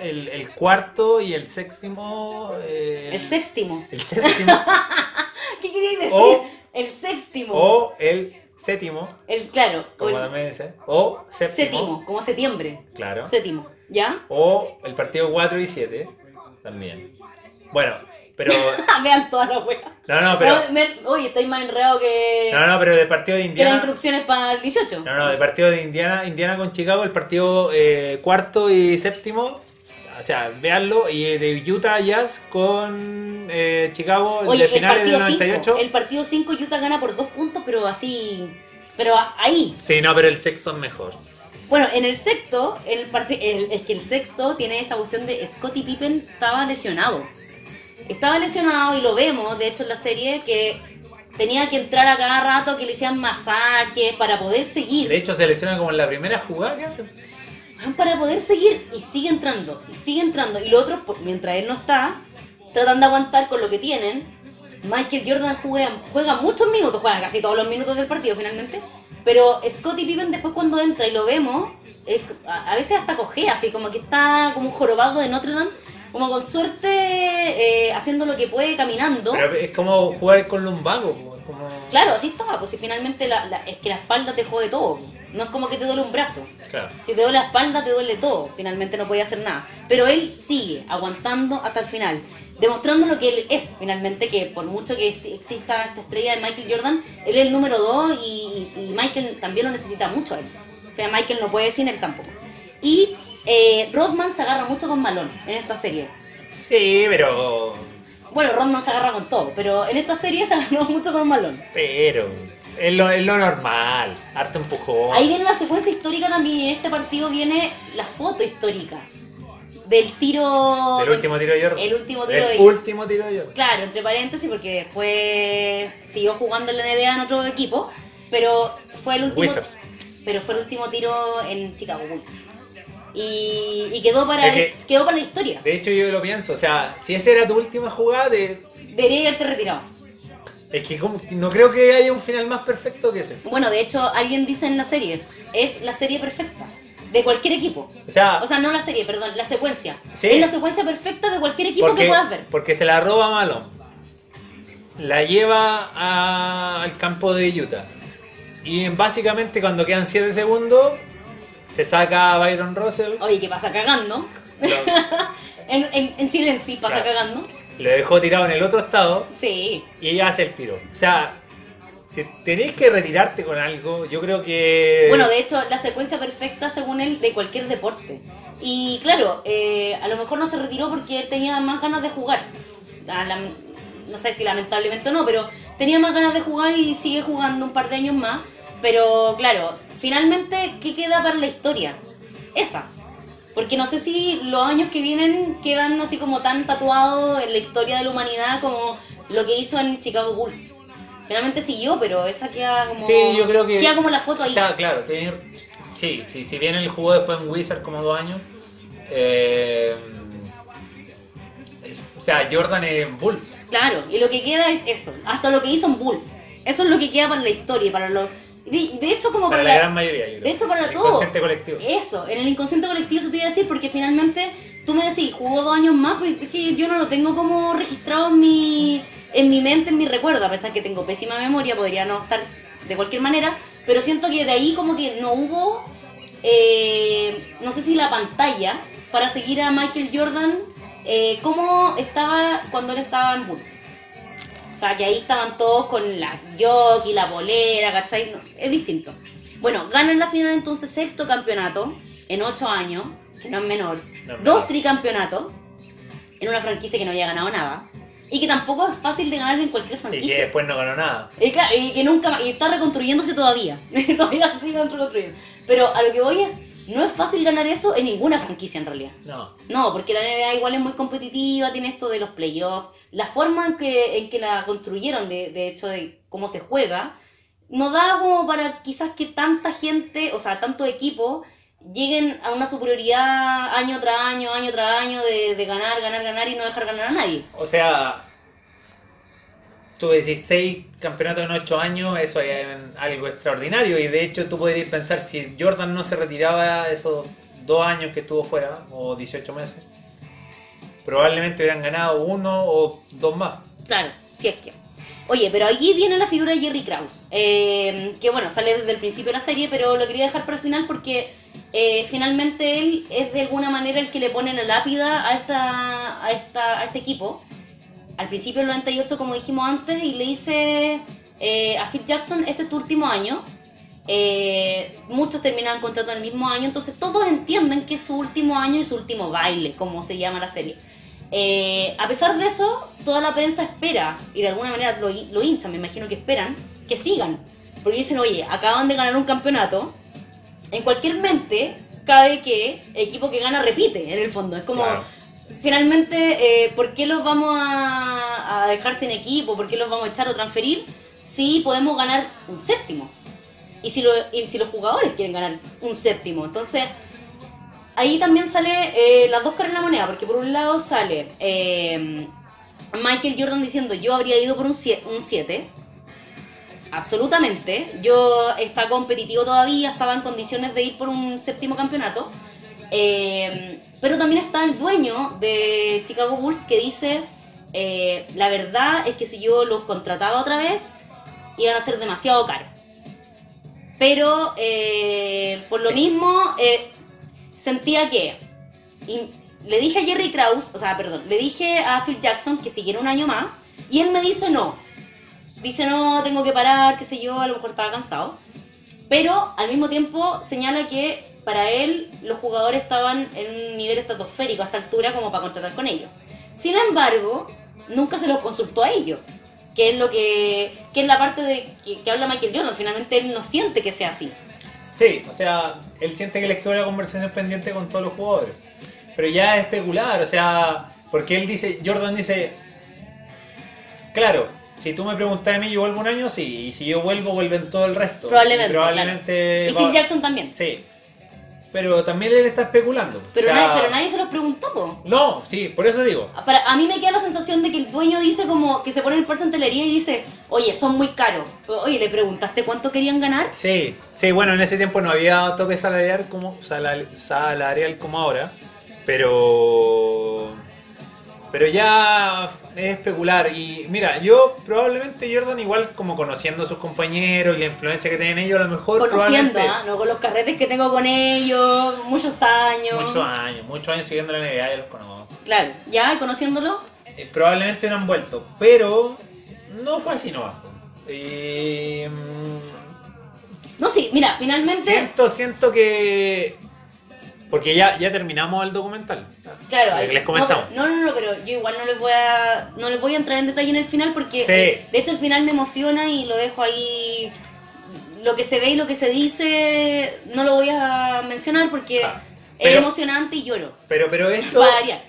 S2: el, el cuarto y el séptimo. eh,
S1: El séptimo.
S2: El séptimo.
S1: ¿Qué queréis decir?
S2: O-
S1: el séptimo.
S2: o el séptimo,
S1: El, claro.
S2: Como
S1: el
S2: también dice. O séptimo.
S1: séptimo, como septiembre.
S2: Claro.
S1: Séptimo. ¿Ya?
S2: O el partido 4 y 7 también. Bueno, pero.
S1: Vean todas las weas.
S2: No, no, pero.
S1: No, me- oye, estáis más enredado que,
S2: No, no, pero del partido de
S1: que las
S2: Indiana.
S1: instrucciones para el 18.
S2: No, no, del partido de Indiana, Indiana con Chicago, el partido eh, cuarto y séptimo. O sea, véanlo. Y de Utah Jazz con eh, Chicago,
S1: Oye,
S2: de finales del
S1: partido
S2: 98.
S1: 5. El partido 5 Utah gana por dos puntos, pero así. Pero ahí.
S2: Sí, no, pero el sexto es mejor.
S1: Bueno, en el sexto, el el- es que el sexto tiene esa cuestión de Scottie Pippen estaba lesionado. Estaba lesionado y lo vemos, de hecho, en la serie, que tenía que entrar a cada rato, que le hacían masajes para poder seguir.
S2: De hecho, se lesiona como en la primera jugada que hace.
S1: Para poder seguir y sigue entrando, y sigue entrando. Y los otros, mientras él no está, tratan de aguantar con lo que tienen. Michael Jordan juega, juega muchos minutos, juega casi todos los minutos del partido finalmente. Pero Scottie Pippen después cuando entra y lo vemos, es- a, a veces hasta cojea, así como que está como un jorobado de Notre Dame, como con suerte eh, haciendo lo que puede caminando.
S2: Pero es como jugar con lumbago. como-
S1: Claro, así estaba, pues si finalmente la, la- es que la espalda te jode todo. No es como que te duele un brazo.
S2: Claro.
S1: Si te duele la espalda, te duele todo. Finalmente no podía hacer nada. Pero él sigue aguantando hasta el final. Demostrando lo que él es, finalmente, que por mucho que est- exista esta estrella de Michael Jordan, él es el número 2 y, y Michael también lo necesita mucho a él. O sea, Michael no puede sin él tampoco. Y eh, Rodman se agarra mucho con Malone en esta serie.
S2: Sí, pero.
S1: Bueno, Rodman se agarra con todo, pero en esta serie se agarró mucho con Malone.
S2: Pero. Es lo, es lo normal. Harto empujón.
S1: Ahí viene la secuencia histórica también en este partido viene la foto histórica del tiro...
S2: Del último tiro de Jordan.
S1: El último tiro
S2: El
S1: de
S2: último tiro de Jordan.
S1: Claro, entre paréntesis porque después siguió jugando en la NBA en otro equipo, pero fue el último...
S2: Wizards.
S1: Pero fue el último tiro en Chicago Bulls. Y, y quedó, para,
S2: Es que-
S1: quedó para la historia.
S2: De hecho, yo lo pienso. O sea, si esa era tu última jugada, de,
S1: Debería haberte retirado.
S2: es que como- no creo que haya un final más perfecto que ese.
S1: Bueno, de hecho, alguien dice en la serie, es la serie perfecta de cualquier equipo.
S2: O sea,
S1: O sea, no la serie, perdón, la secuencia.
S2: Sí.
S1: Es la secuencia perfecta de cualquier equipo
S2: porque,
S1: que puedas ver.
S2: porque se la roba Malone. La lleva a- al campo de Utah. Y básicamente cuando quedan 7 segundos, se saca a Byron Russell.
S1: Oye, ¿qué pasa cagando?
S2: Lo,
S1: En, en, en Chile en sí pasa
S2: Claro.
S1: cagando.
S2: lo dejó tirado en el otro estado
S1: Sí.
S2: y ella hace el tiro. O sea, si tenéis que retirarte con algo, yo creo que...
S1: Bueno, de hecho, la secuencia perfecta según él de cualquier deporte. Y claro, eh, a lo mejor no se retiró porque él tenía más ganas de jugar. Ah, no sé si lamentablemente o no, pero tenía más ganas de jugar y sigue jugando un par de años más. Pero claro, finalmente, ¿qué queda para la historia? Esa. Porque no sé si los años que vienen quedan así como tan tatuados en la historia de la humanidad como lo que hizo en Chicago Bulls. Finalmente siguió, pero esa queda como.
S2: Sí, yo creo que...
S1: Queda como la foto ahí.
S2: O sea, claro, tiene- sí, sí, si bien él jugó después en Wizard como dos años, eh, es- sea, Jordan es Bulls.
S1: Claro, y lo que queda es eso, hasta lo que hizo en Bulls. Eso es lo que queda para la historia, para los... De, de hecho, como
S2: Para
S1: para,
S2: la gran mayoría, yo creo.
S1: De hecho, para
S2: El
S1: todo.
S2: inconsciente colectivo.
S1: Eso, en el inconsciente colectivo eso te iba a decir, porque finalmente tú me decís, jugó dos años más, pero es que yo no lo tengo como registrado en mi, en mi mente, en mi recuerdo, a pesar que tengo pésima memoria, podría no estar de cualquier manera, pero siento que de ahí como que no hubo, eh, no sé si la pantalla, para seguir a Michael Jordan, eh, como estaba cuando él estaba en Bulls. O sea, que ahí estaban todos con la jockey, la bolera, ¿cachai? No, es distinto. Bueno, ganan la final entonces sexto campeonato en ocho años, que no es menor.
S2: No
S1: Dos tricampeonatos en una franquicia que no había ganado nada. Y que tampoco es fácil de ganar en cualquier
S2: Y
S1: franquicia.
S2: que después no ganó nada.
S1: Y claro, y que nunca y está reconstruyéndose todavía. todavía se sigue reconstruyendo. Pero a lo que voy es, no es fácil ganar eso en ninguna franquicia en realidad.
S2: No.
S1: No, porque la NBA igual es muy competitiva, tiene esto de los playoffs. La forma en que, en que la construyeron, de, de hecho, de cómo se juega, no da como para quizás que tanta gente, o sea, tanto equipo, lleguen a una superioridad año tras año, año tras año, de, de ganar, ganar, ganar y no dejar ganar a nadie.
S2: O sea, decís seis campeonatos en ocho años, eso es algo extraordinario. Y de hecho, tú podrías pensar si Jordan no se retiraba esos dos años que estuvo fuera, o 18 meses, probablemente hubieran ganado uno o dos más.
S1: Claro, si es que. Oye, pero allí viene la figura de Jerry Krause, eh, que bueno, sale desde el principio de la serie, pero lo quería dejar para el final porque eh, finalmente él es de alguna manera el que le pone la lápida a, esta, a, esta, a este equipo. Al principio del 98, como dijimos antes, y le dice eh, a Phil Jackson, este es tu último año. Eh, muchos terminan contrato en el mismo año, entonces todos entienden que es su último año y su último baile, como se llama la serie. Eh, a pesar de eso, toda la prensa espera, y de alguna manera lo, lo hinchan, me imagino que esperan, que sigan. Porque dicen, oye, acaban de ganar un campeonato. En cualquier mente cabe que equipo que gana repite, en el fondo. Es como. Finalmente, eh, ¿por qué los vamos a, dejar sin equipo? ¿Por qué los vamos a echar o transferir? Si podemos ganar un séptimo. Y si, lo- los jugadores quieren ganar un séptimo. Entonces, ahí también sale eh, las dos caras en la moneda, porque por un lado sale eh, Michael Jordan diciendo yo habría ido por un 7. Absolutamente. Yo está competitivo todavía, estaba en condiciones de ir por un séptimo campeonato. Pero también está el dueño de Chicago Bulls que dice, eh, la verdad es que si yo los contrataba otra vez, iban a ser demasiado caros. Pero eh, por lo mismo, eh, sentía que y le dije a Jerry Krause, o sea, perdón, le dije a Phil Jackson que siguiera un año más y él me dice no. Dice no, tengo que parar, qué sé yo, a lo mejor estaba cansado. Pero al mismo tiempo señala que para él los jugadores estaban en un nivel estratosférico a esta altura como para contratar con ellos. Sin embargo, nunca se los consultó a ellos. Que es lo que, que es la parte de que, que habla Michael Jordan. Finalmente él no siente que sea así.
S2: Sí, o sea, él siente que les quedó la conversación pendiente con todos los jugadores. Pero ya es especular, o sea, porque él dice, Jordan dice, claro, si tú me preguntas a mí, yo vuelvo un año, sí, y si yo vuelvo, vuelven todo el resto.
S1: Probablemente.
S2: Y probablemente
S1: claro. Y
S2: va-
S1: Phil Jackson también.
S2: Sí. Pero también él está especulando.
S1: Pero,
S2: O sea,
S1: nadie, pero nadie se los preguntó, po.
S2: No, sí, por eso digo.
S1: Para, a mí me queda la sensación de que el dueño dice como que se pone el puerto en telería y dice, oye, son muy caros. Oye, ¿le preguntaste cuánto querían ganar?
S2: Sí, sí, bueno, en ese tiempo no había tope salarial como, salarial como ahora, pero pero ya es especular y mira, yo probablemente Jordan igual como conociendo a sus compañeros y la influencia que tienen ellos, a lo mejor
S1: Conociendo, ¿ah? ¿no? Con los carretes que tengo con ellos, muchos años.
S2: muchos años, muchos años siguiendo la NBA, ya los conozco.
S1: Claro, ya conociéndolo.
S2: Eh, probablemente no han vuelto, pero no fue así no. Mm,
S1: No, sí, mira, finalmente.
S2: Siento, siento que. Porque ya, ya terminamos el documental.
S1: Claro,
S2: que
S1: ahí-
S2: les comentamos.
S1: No, no, no, pero yo igual no les voy a no les voy a entrar en detalle en el final porque
S2: Sí.
S1: eh, de hecho el final me emociona y lo dejo ahí lo que se ve y lo que se dice no lo voy a mencionar porque es
S2: pero-
S1: emocionante y lloro.
S2: Pero, pero esto,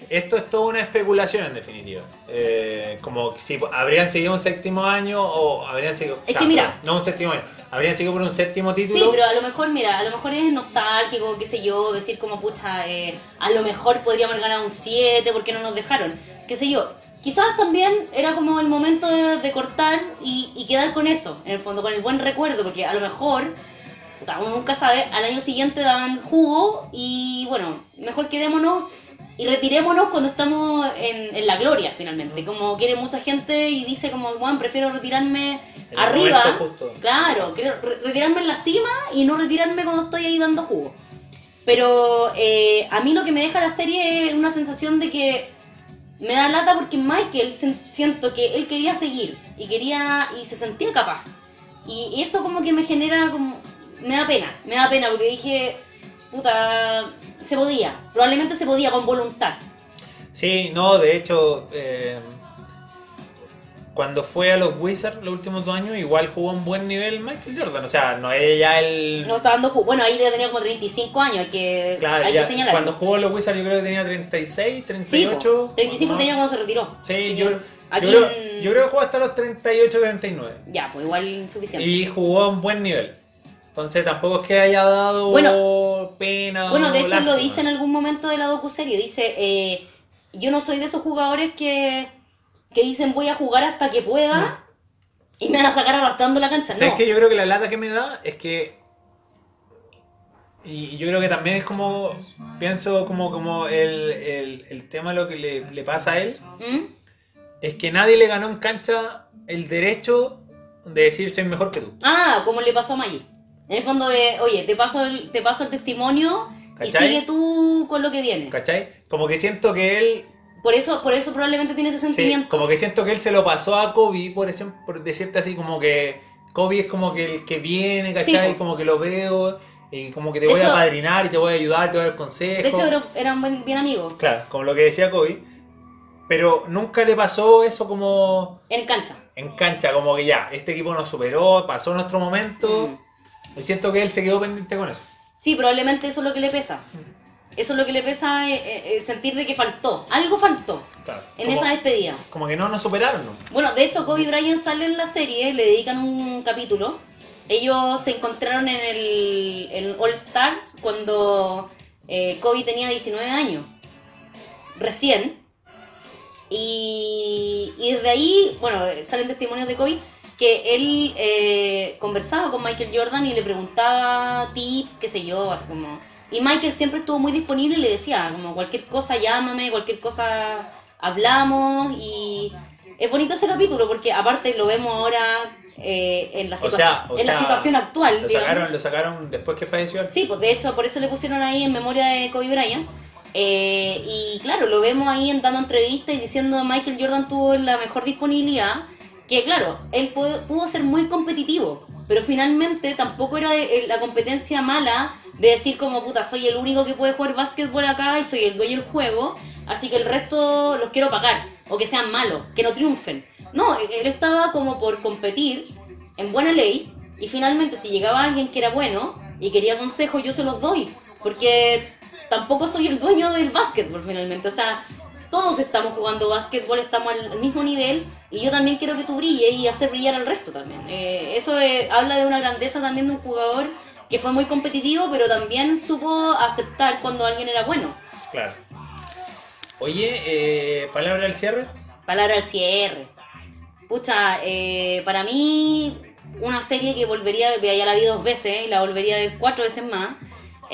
S2: esto es toda una especulación en definitiva. Eh, como si habrían seguido un séptimo año o habrían seguido.
S1: Es que mira.
S2: No un séptimo año. Habrían seguido por un séptimo título.
S1: Sí, pero a lo mejor, mira, a lo mejor es nostálgico, qué sé yo, decir como, pucha, eh, a lo mejor podríamos ganado un 7 porque no nos dejaron, qué sé yo. Quizás también era como el momento de, de cortar y, y quedar con eso, en el fondo, con el buen recuerdo, porque a lo mejor, uno nunca sabe, al año siguiente daban jugo y bueno, mejor quedémonos y retirémonos cuando estamos en, en la gloria finalmente. Como quiere mucha gente y dice como, bueno, prefiero retirarme
S2: el
S1: arriba. Claro, quiero re- retirarme en la cima y no retirarme cuando estoy ahí dando jugo. Pero eh, a mí lo que me deja la serie es una sensación de que me da lata porque Michael siento que él quería seguir y quería y se sentía capaz. Y eso como que me genera como me da pena, me da pena porque dije, puta, se podía, probablemente se podía con voluntad.
S2: Sí, no, de hecho, eh, cuando fue a los Wizards los últimos dos años, igual jugó a un buen nivel Michael Jordan. O sea, no es ya el.
S1: No está dando jugo. Bueno, ahí tenía como 35 años, hay que,
S2: Claro,
S1: hay
S2: ya,
S1: que señalar.
S2: cuando jugó a los Wizards yo creo que tenía 36,
S1: Sí, po,
S2: 38.
S1: 35
S2: ¿no?
S1: tenía cuando se retiró.
S2: Sí, yo, yo, creo,
S1: en-
S2: yo creo que jugó hasta los 38, 39.
S1: Ya, pues igual suficiente.
S2: Y jugó a un buen nivel. Entonces tampoco es que haya dado
S1: Bueno,
S2: pena.
S1: Bueno, de hecho lo dice en algún momento de la docuserie. Dice, eh, yo no soy de esos jugadores que, que dicen voy a jugar hasta que pueda y me van a sacar arrastrando la cancha.
S2: ¿Sabes
S1: No.
S2: qué? Yo creo que la lata que me da es que. Y yo creo que también es como. Pienso como, como el, el, el tema lo que le, le pasa a él.
S1: ¿Mm?
S2: Es que nadie le ganó en cancha el derecho de decir soy mejor que tú.
S1: Ah, como le pasó a Maggi. En el fondo de, oye, te paso el, te paso el testimonio y
S2: ¿Cachai?
S1: sigue tú con lo que viene.
S2: ¿Cachai? Como que siento que él.
S1: Por eso, por eso probablemente tiene ese
S2: sí,
S1: sentimiento.
S2: como que siento que él se lo pasó a Kobe, por, ejemplo, por decirte así, como que Kobe es como que el que viene, ¿cachai?
S1: Sí, po.
S2: como que lo veo y como que te
S1: De
S2: voy a
S1: hecho-
S2: padrinar y te voy a ayudar, te voy a dar consejos.
S1: de hecho, eran- bien amigos.
S2: Claro, como lo que decía Kobe. Pero nunca le pasó eso como
S1: En cancha.
S2: en cancha, como que ya, este equipo nos superó, pasó nuestro momento.
S1: Mm.
S2: Siento que él se quedó pendiente con eso.
S1: Sí, probablemente eso es lo que le pesa. Eso es lo que le pesa, eh, eh, el sentir de que faltó. Algo faltó
S2: Claro.
S1: en
S2: como,
S1: esa despedida.
S2: como que no nos superaron, ¿no?
S1: Bueno, de hecho, Kobe Bryant sale en la serie, le dedican un capítulo. Ellos se encontraron en el, el All Star cuando eh, Kobe tenía 19 años. Recién. Y, y desde ahí, bueno, salen testimonios de Kobe que él eh, conversaba con Michael Jordan y le preguntaba tips, qué sé yo, así como... Y Michael siempre estuvo muy disponible y le decía, como cualquier cosa llámame, cualquier cosa hablamos y... Es bonito ese capítulo porque aparte lo vemos ahora eh, en, la
S2: O sea, o
S1: en la
S2: sea,
S1: situación actual.
S2: Lo
S1: digamos.
S2: sacaron, lo sacaron después que falleció.
S1: Sí, pues de hecho por eso le pusieron ahí en memoria de Kobe Bryant. Eh, y claro, lo vemos ahí en dando entrevistas y diciendo Michael Jordan tuvo la mejor disponibilidad. Que claro, él pudo, ser muy competitivo, pero finalmente tampoco era eh, la competencia mala de decir como puta, soy el único que puede jugar básquetbol acá y soy el dueño del juego, así que el resto los quiero pagar, o que sean malos, que no triunfen. No, él estaba como por competir en buena ley y finalmente si llegaba alguien que era bueno y quería consejos, yo se los doy, porque tampoco soy el dueño del básquetbol finalmente, o sea, todos estamos jugando básquetbol, estamos al al mismo nivel y yo también quiero que tú brilles y hacer brillar al resto también. Eh, eso eh, habla de una grandeza también de un jugador que fue muy competitivo, pero también supo aceptar cuando alguien era bueno.
S2: Claro. Oye, eh, palabra al cierre.
S1: Palabra al cierre. Pucha, eh, para mí, una serie que volvería ya la vi dos veces y la volvería a ver cuatro veces más.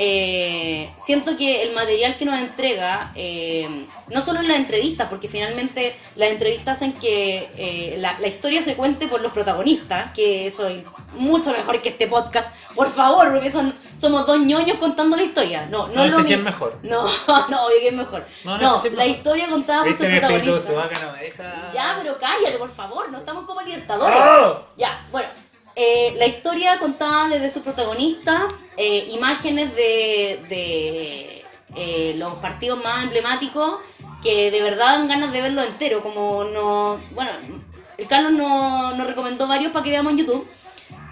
S1: Eh, siento que el material que nos entrega, eh, no solo en las entrevistas, porque finalmente las entrevistas hacen que eh, la, la historia se cuente por los protagonistas, que eso es mucho mejor que este podcast, por favor, porque son, somos dos ñoños contando la historia. No, no,
S2: No,
S1: es
S2: sí
S1: mi-
S2: es mejor.
S1: No, no, obvio que es mejor.
S2: No,
S1: No,
S2: no, es
S1: la
S2: mejor.
S1: historia contada por su
S2: Viste mi espíritu de
S1: protagonista.
S2: subaca, no me deja.
S1: Ya, pero cállate, por favor, no estamos como libertadores.
S2: ¡Oh!
S1: Ya, bueno. Eh, la historia contada desde su protagonista, eh, imágenes de, de eh, los partidos más emblemáticos que de verdad dan ganas de verlo entero, como no... Bueno, el Carlos nos nos recomendó varios para que veamos en YouTube,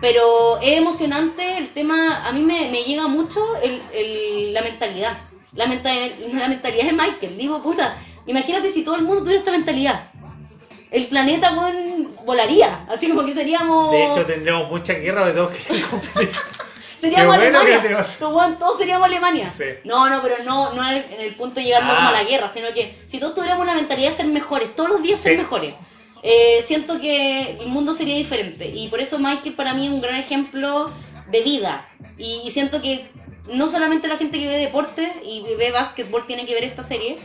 S1: pero es emocionante el tema, a mí me, me llega mucho el, el- la mentalidad. La, menta- la mentalidad de Michael, digo, puta, imagínate si todo el mundo tuviera esta mentalidad. El planeta weón, volaría. Así como que seríamos.
S2: De hecho, tendríamos mucha guerra de todos que.
S1: Seríamos
S2: bueno
S1: Alemania.
S2: que tenemos-
S1: todos seríamos Alemania.
S2: Sí.
S1: No, no, pero no, no en el, en el punto de llegar
S2: Ah.
S1: como a la guerra, sino que si todos tuviéramos una mentalidad de ser mejores, todos los días ser
S2: Sí.
S1: mejores, eh, siento que el mundo sería diferente. Y por eso Michael para mí es un gran ejemplo de vida. Y, y siento que no solamente la gente que ve deporte y ve básquetbol tiene que ver esta serie,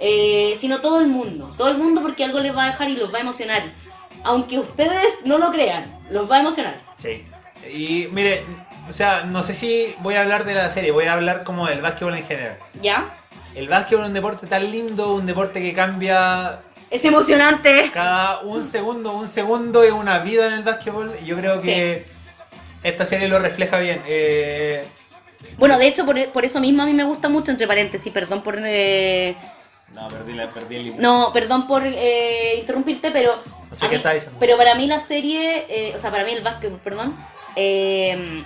S1: eh, sino todo el mundo. Todo el mundo porque algo les va a dejar y los va a emocionar. Aunque ustedes no lo crean, los va a emocionar.
S2: Sí. Y mire, o sea, no sé si voy a hablar de la serie, voy a hablar como del básquetbol en general.
S1: ¿Ya?
S2: El básquetbol es un deporte tan lindo, un deporte que cambia
S1: Es emocionante.
S2: cada un segundo, un segundo es una vida en el básquetbol. Y yo creo que esta serie lo refleja bien. Eh,
S1: Bueno, de hecho, por, por eso mismo a mí me gusta mucho, entre paréntesis, perdón por... eh,
S2: no, perdí, la, perdí el libro.
S1: no, perdón por eh, interrumpirte, pero...
S2: No sé
S1: a
S2: qué
S1: mí-
S2: estás diciendo.
S1: Pero para mí la serie, eh, o sea, para mí el básquetbol, perdón, eh,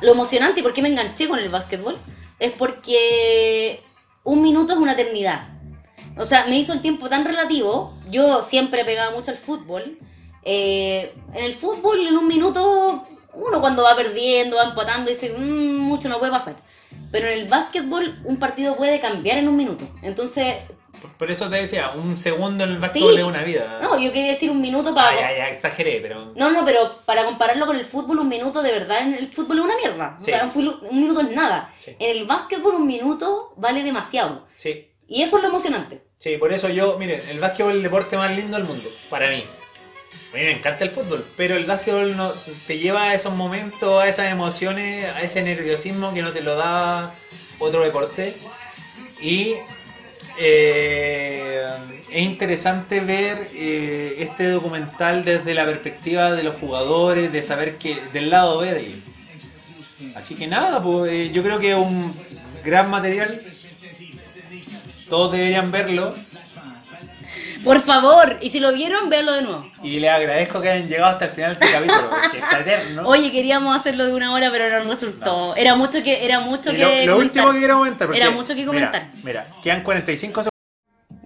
S1: lo emocionante y por qué me enganché con el básquetbol es porque un minuto es una eternidad. O sea, me hizo el tiempo tan relativo. Yo siempre pegaba mucho al fútbol. Eh, en el fútbol, en un minuto, uno cuando va perdiendo, va empatando, dice, "Mm, mucho no puede pasar. Pero en el básquetbol, un partido puede cambiar en un minuto. Entonces,
S2: Por, por eso te decía, un segundo en el básquetbol
S1: sí.
S2: es una vida.
S1: No, yo quería decir un minuto para.
S2: Ah, ya, ya, exageré, pero.
S1: No, no, pero para compararlo con el fútbol, un minuto de verdad en el fútbol es una mierda.
S2: Sí.
S1: O sea, un, un minuto es nada.
S2: Sí.
S1: En el básquetbol, un minuto vale demasiado.
S2: Sí,
S1: Y eso es lo emocionante.
S2: sí, por eso yo, miren, el básquetbol es el deporte más lindo del mundo, para mí. Me encanta el fútbol, pero el básquetbol no, te lleva a esos momentos, a esas emociones, a ese nerviosismo que no te lo da otro deporte. Y eh, es interesante ver eh, este documental desde la perspectiva de los jugadores, de saber que del lado B de ellos. Así que nada, pues eh, yo creo que es un gran material. Todos deberían verlo.
S1: Por favor, y si lo vieron, véanlo de nuevo.
S2: Y les agradezco que hayan llegado hasta el final de este capítulo, porque está eterno.
S1: Oye, queríamos hacerlo de una hora, pero no resultó. Era mucho que era mucho
S2: Y
S1: que
S2: lo, último que quiero comentar. porque,
S1: Era mucho que comentar.
S2: Mira, quedan 45 segundos.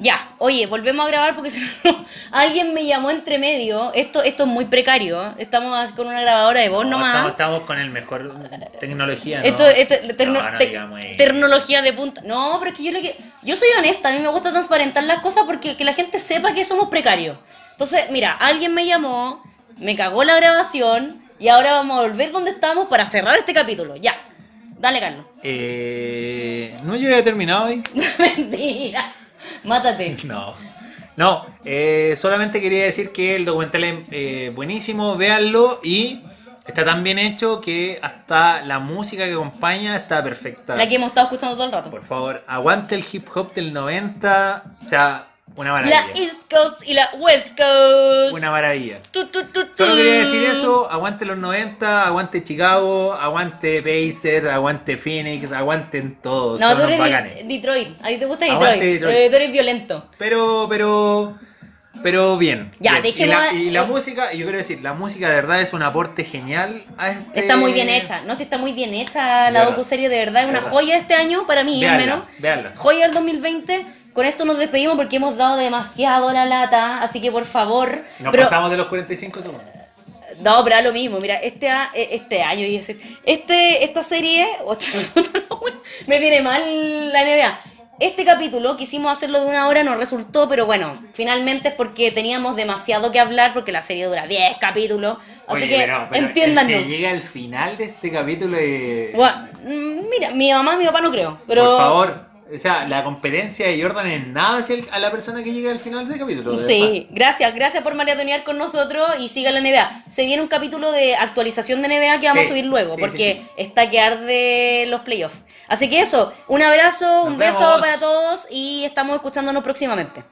S1: Ya, oye, volvemos a grabar porque si no, alguien me llamó entre medio. Esto, esto es muy precario. Estamos con una grabadora de voz
S2: No,
S1: nomás.
S2: estamos, estamos con el mejor tecnología. ¿no?
S1: Esto, esto, terno-
S2: No,
S1: te- tecnología de punta. No, pero es que yo lo que. Yo soy honesta, a mí me gusta transparentar las cosas porque que la gente sepa que somos precarios. Entonces, mira, alguien me llamó, me cagó la grabación y ahora vamos a volver donde estábamos para cerrar este capítulo. Ya. Dale, Carlos.
S2: Eh, no, yo ya he terminado hoy.
S1: Mentira. Mátate.
S2: No. No, eh, solamente quería decir que el documental es eh, buenísimo, véanlo y está tan bien hecho que hasta la música que acompaña está perfecta.
S1: La que hemos estado escuchando todo el rato.
S2: Por favor, aguante el hip hop del 90. O sea, una maravilla.
S1: La East Coast y la West Coast.
S2: Una maravilla.
S1: Tu, tu, tu, tu.
S2: Solo quería decir eso, aguante los 90, aguante Chicago, aguante Pacers, aguante Phoenix, aguanten todos,
S1: No,
S2: son
S1: tú eres Detroit. A ti te gusta
S2: Aguante
S1: Detroit.
S2: Detroit.
S1: Eh, eres violento.
S2: Pero, pero, pero bien.
S1: Ya,
S2: bien. Y la, y la música, y yo quiero decir, la música de verdad es un aporte genial a este...
S1: Está muy bien hecha. No sé, está muy bien hecha la docuserie, de verdad. Es una
S2: Verdad.
S1: joya este año para mí, al menos.
S2: véanla.
S1: Joya del 2020. Con esto nos despedimos porque hemos dado demasiado la lata. Así que por favor.
S2: Nos
S1: pero-
S2: pasamos de los 45 segundos.
S1: No, pero da lo mismo. Mira, este, eh, este año, iba a decir, este, esta serie. me tiene mal la NBA. Este capítulo quisimos hacerlo de una hora, no resultó, pero bueno, finalmente es porque teníamos demasiado que hablar, porque la serie dura 10 capítulos. Así
S2: Oye,
S1: que
S2: pero- pero
S1: entiéndanos.
S2: el que llega al final de este capítulo y...
S1: Bueno, mm, mira, mi mamá mi papá no creo, pero...
S2: Por favor, o sea, la competencia de Jordan es nada hacia el- a la persona que llega al final del capítulo. verdad.
S1: Sí, gracias, gracias por maratonear con nosotros y siga la NBA. Se viene un capítulo de actualización de NBA que vamos
S2: Sí,
S1: a subir luego,
S2: sí,
S1: porque
S2: sí,
S1: está que arde los playoffs. Así que eso, un abrazo,
S2: Nos
S1: un beso para todos y estamos escuchándonos próximamente.